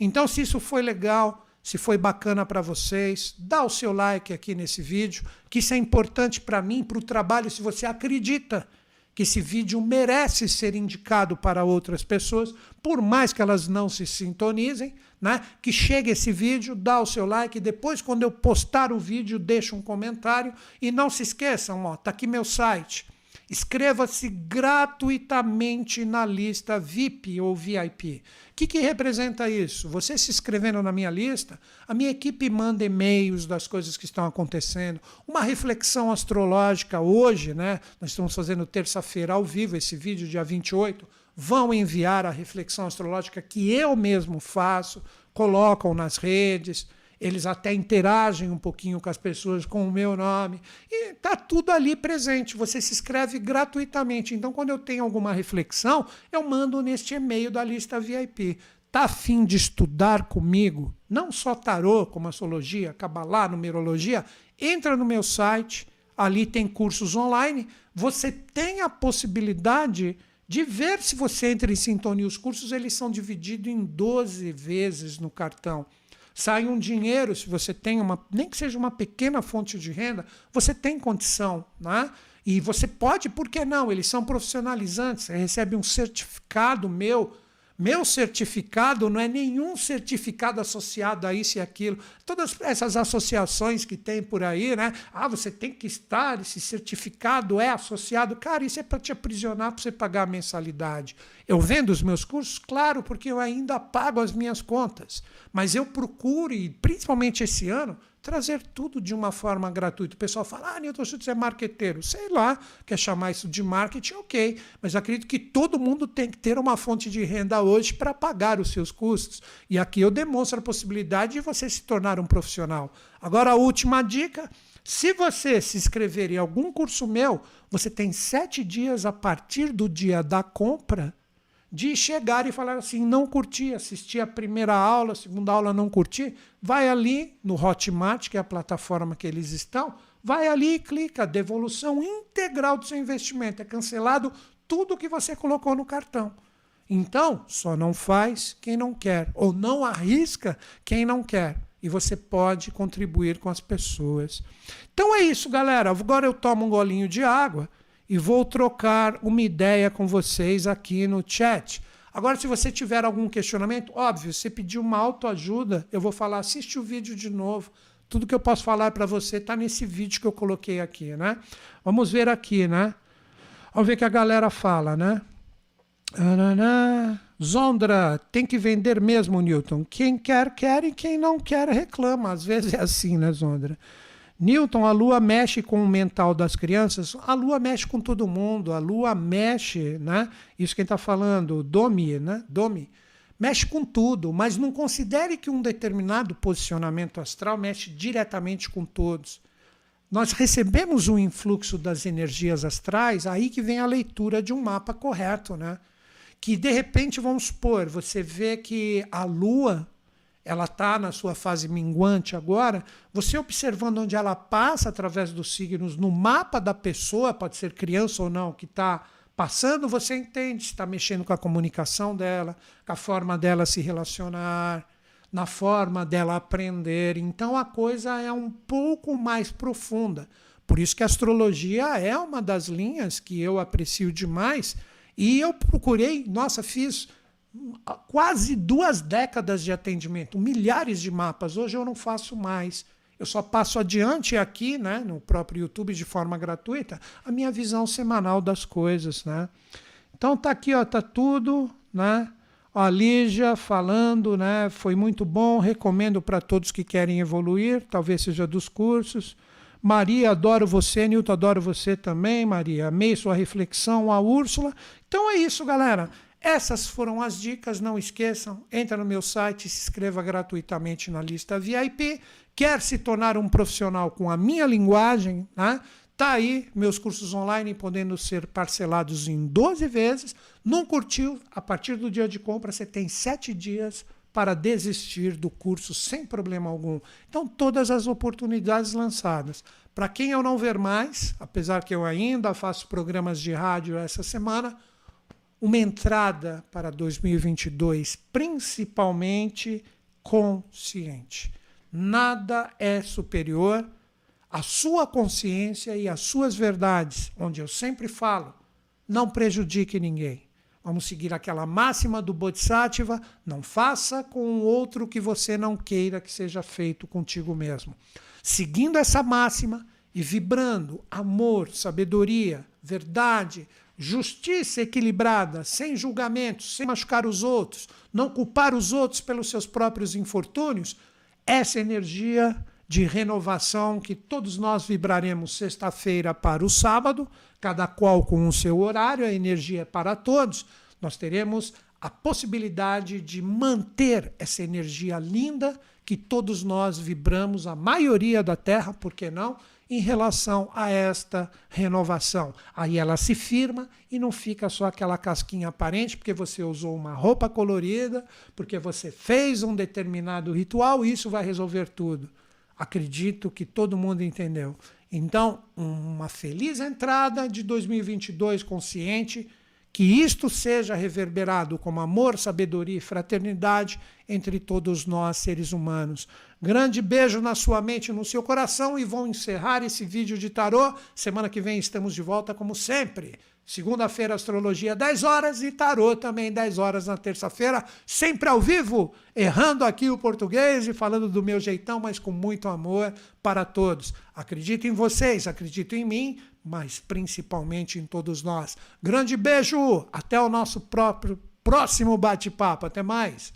Então, se isso foi legal, se foi bacana para vocês, dá o seu like aqui nesse vídeo, que isso é importante para mim, para o trabalho, se você acredita que esse vídeo merece ser indicado para outras pessoas, por mais que elas não se sintonizem, né? Que chegue esse vídeo, dá o seu like, depois quando eu postar o vídeo, deixa um comentário e não se esqueçam, ó, tá aqui meu site. Inscreva-se gratuitamente na lista VIP ou VIP. O que, que representa isso? Você se inscrevendo na minha lista, a minha equipe manda e-mails das coisas que estão acontecendo, uma reflexão astrológica hoje, né? Nós estamos fazendo terça-feira ao vivo esse vídeo, dia 28 vão enviar a reflexão astrológica que eu mesmo faço, colocam nas redes, eles até interagem um pouquinho com as pessoas com o meu nome. E está tudo ali presente. Você se inscreve gratuitamente. Então, quando eu tenho alguma reflexão, eu mando neste e-mail da lista VIP. Está afim de estudar comigo? Não só tarô, como astrologia, cabalá, numerologia? Entra no meu site, ali tem cursos online. Você tem a possibilidade de ver se você entra em sintonia. Os cursos eles são divididos em 12 vezes no cartão. Sai um dinheiro, se você tem uma, nem que seja uma pequena fonte de renda, você tem condição, né? E você pode, por que não? Eles são profissionalizantes, você recebe um certificado meu meu certificado não é nenhum certificado associado a isso e aquilo. Todas essas associações que tem por aí, né? Ah, você tem que estar, esse certificado é associado. Cara, isso é para te aprisionar, para você pagar a mensalidade. Eu vendo os meus cursos, claro, porque eu ainda pago as minhas contas. Mas eu procuro, e principalmente esse ano, trazer tudo de uma forma gratuita. O pessoal fala, ah, Newton Schultz é marqueteiro. Sei lá, quer chamar isso de marketing, ok. Mas acredito que todo mundo tem que ter uma fonte de renda hoje para pagar os seus custos. E aqui eu demonstro a possibilidade de você se tornar um profissional. Agora, a última dica. Se você se inscrever em algum curso meu, você tem sete dias a partir do dia da compra de chegar e falar assim, não curti, assisti a primeira aula, a segunda aula não curti, vai ali no Hotmart, que é a plataforma que eles estão, vai ali e clica, devolução integral do seu investimento, é cancelado tudo que você colocou no cartão. Então, só não faz quem não quer, ou não arrisca quem não quer. E você pode contribuir com as pessoas. Então é isso, galera. Agora eu tomo um golinho de água e vou trocar uma ideia com vocês aqui no chat. Agora, se você tiver algum questionamento, óbvio, você pediu uma autoajuda, eu vou falar, assiste o vídeo de novo. Tudo que eu posso falar para você está nesse vídeo que eu coloquei aqui, né? Vamos ver aqui, né? Vamos ver o que a galera fala, né? Zondra, tem que vender mesmo, Newton. Quem quer, quer e quem não quer, reclama. Às vezes é assim, né, Zondra? Newton, a lua mexe com o mental das crianças? A lua mexe com todo mundo, a lua mexe, né? Isso quem está falando, Domi, né? Domi. Mexe com tudo, mas não considere que um determinado posicionamento astral mexe diretamente com todos. Nós recebemos um influxo das energias astrais, aí que vem a leitura de um mapa correto, né? Que de repente, vamos supor, você vê que a lua ela está na sua fase minguante agora, você observando onde ela passa através dos signos no mapa da pessoa, pode ser criança ou não, que está passando, você entende se está mexendo com a comunicação dela, com a forma dela se relacionar, na forma dela aprender. Então a coisa é um pouco mais profunda. Por isso que a astrologia é uma das linhas que eu aprecio demais. E eu procurei, nossa, fiz quase duas décadas de atendimento, milhares de mapas. Hoje eu não faço mais. Eu só passo adiante aqui, né, no próprio YouTube de forma gratuita, a minha visão semanal das coisas, né? Então tá aqui, ó, tá tudo, né? a Lígia falando, né? Foi muito bom, recomendo para todos que querem evoluir, talvez seja dos cursos. Maria, adoro você, Nilton, adoro você também, Maria. Amei sua reflexão, a Úrsula. Então é isso, galera. Essas foram as dicas, não esqueçam, entra no meu site, se inscreva gratuitamente na lista VIP. Quer se tornar um profissional com a minha linguagem, né? Tá aí meus cursos online podendo ser parcelados em 12 vezes. Não curtiu? A partir do dia de compra você tem 7 dias para desistir do curso sem problema algum. Então, todas as oportunidades lançadas. Para quem eu não ver mais, apesar que eu ainda faço programas de rádio essa semana, uma entrada para 2022 principalmente consciente. Nada é superior à sua consciência e às suas verdades, onde eu sempre falo, não prejudique ninguém. Vamos seguir aquela máxima do Bodhisattva: não faça com o outro que você não queira que seja feito contigo mesmo. Seguindo essa máxima e vibrando amor, sabedoria, verdade, justiça equilibrada, sem julgamentos, sem machucar os outros, não culpar os outros pelos seus próprios infortúnios, essa energia de renovação que todos nós vibraremos sexta-feira para o sábado, cada qual com o seu horário, a energia é para todos, nós teremos a possibilidade de manter essa energia linda que todos nós vibramos, a maioria da Terra, por que não? Em relação a esta renovação. Aí ela se firma e não fica só aquela casquinha aparente, porque você usou uma roupa colorida, porque você fez um determinado ritual, e isso vai resolver tudo. Acredito que todo mundo entendeu. Então, uma feliz entrada de 2022 consciente que isto seja reverberado como amor, sabedoria e fraternidade entre todos nós, seres humanos. Grande beijo na sua mente e no seu coração e vou encerrar esse vídeo de tarô. Semana que vem estamos de volta, como sempre. Segunda-feira, astrologia 10 horas e tarô também 10 horas na terça-feira, sempre ao vivo, errando aqui o português e falando do meu jeitão, mas com muito amor para todos. Acredito em vocês, acredito em mim, mas principalmente em todos nós. Grande beijo, até o nosso próprio próximo bate-papo. Até mais.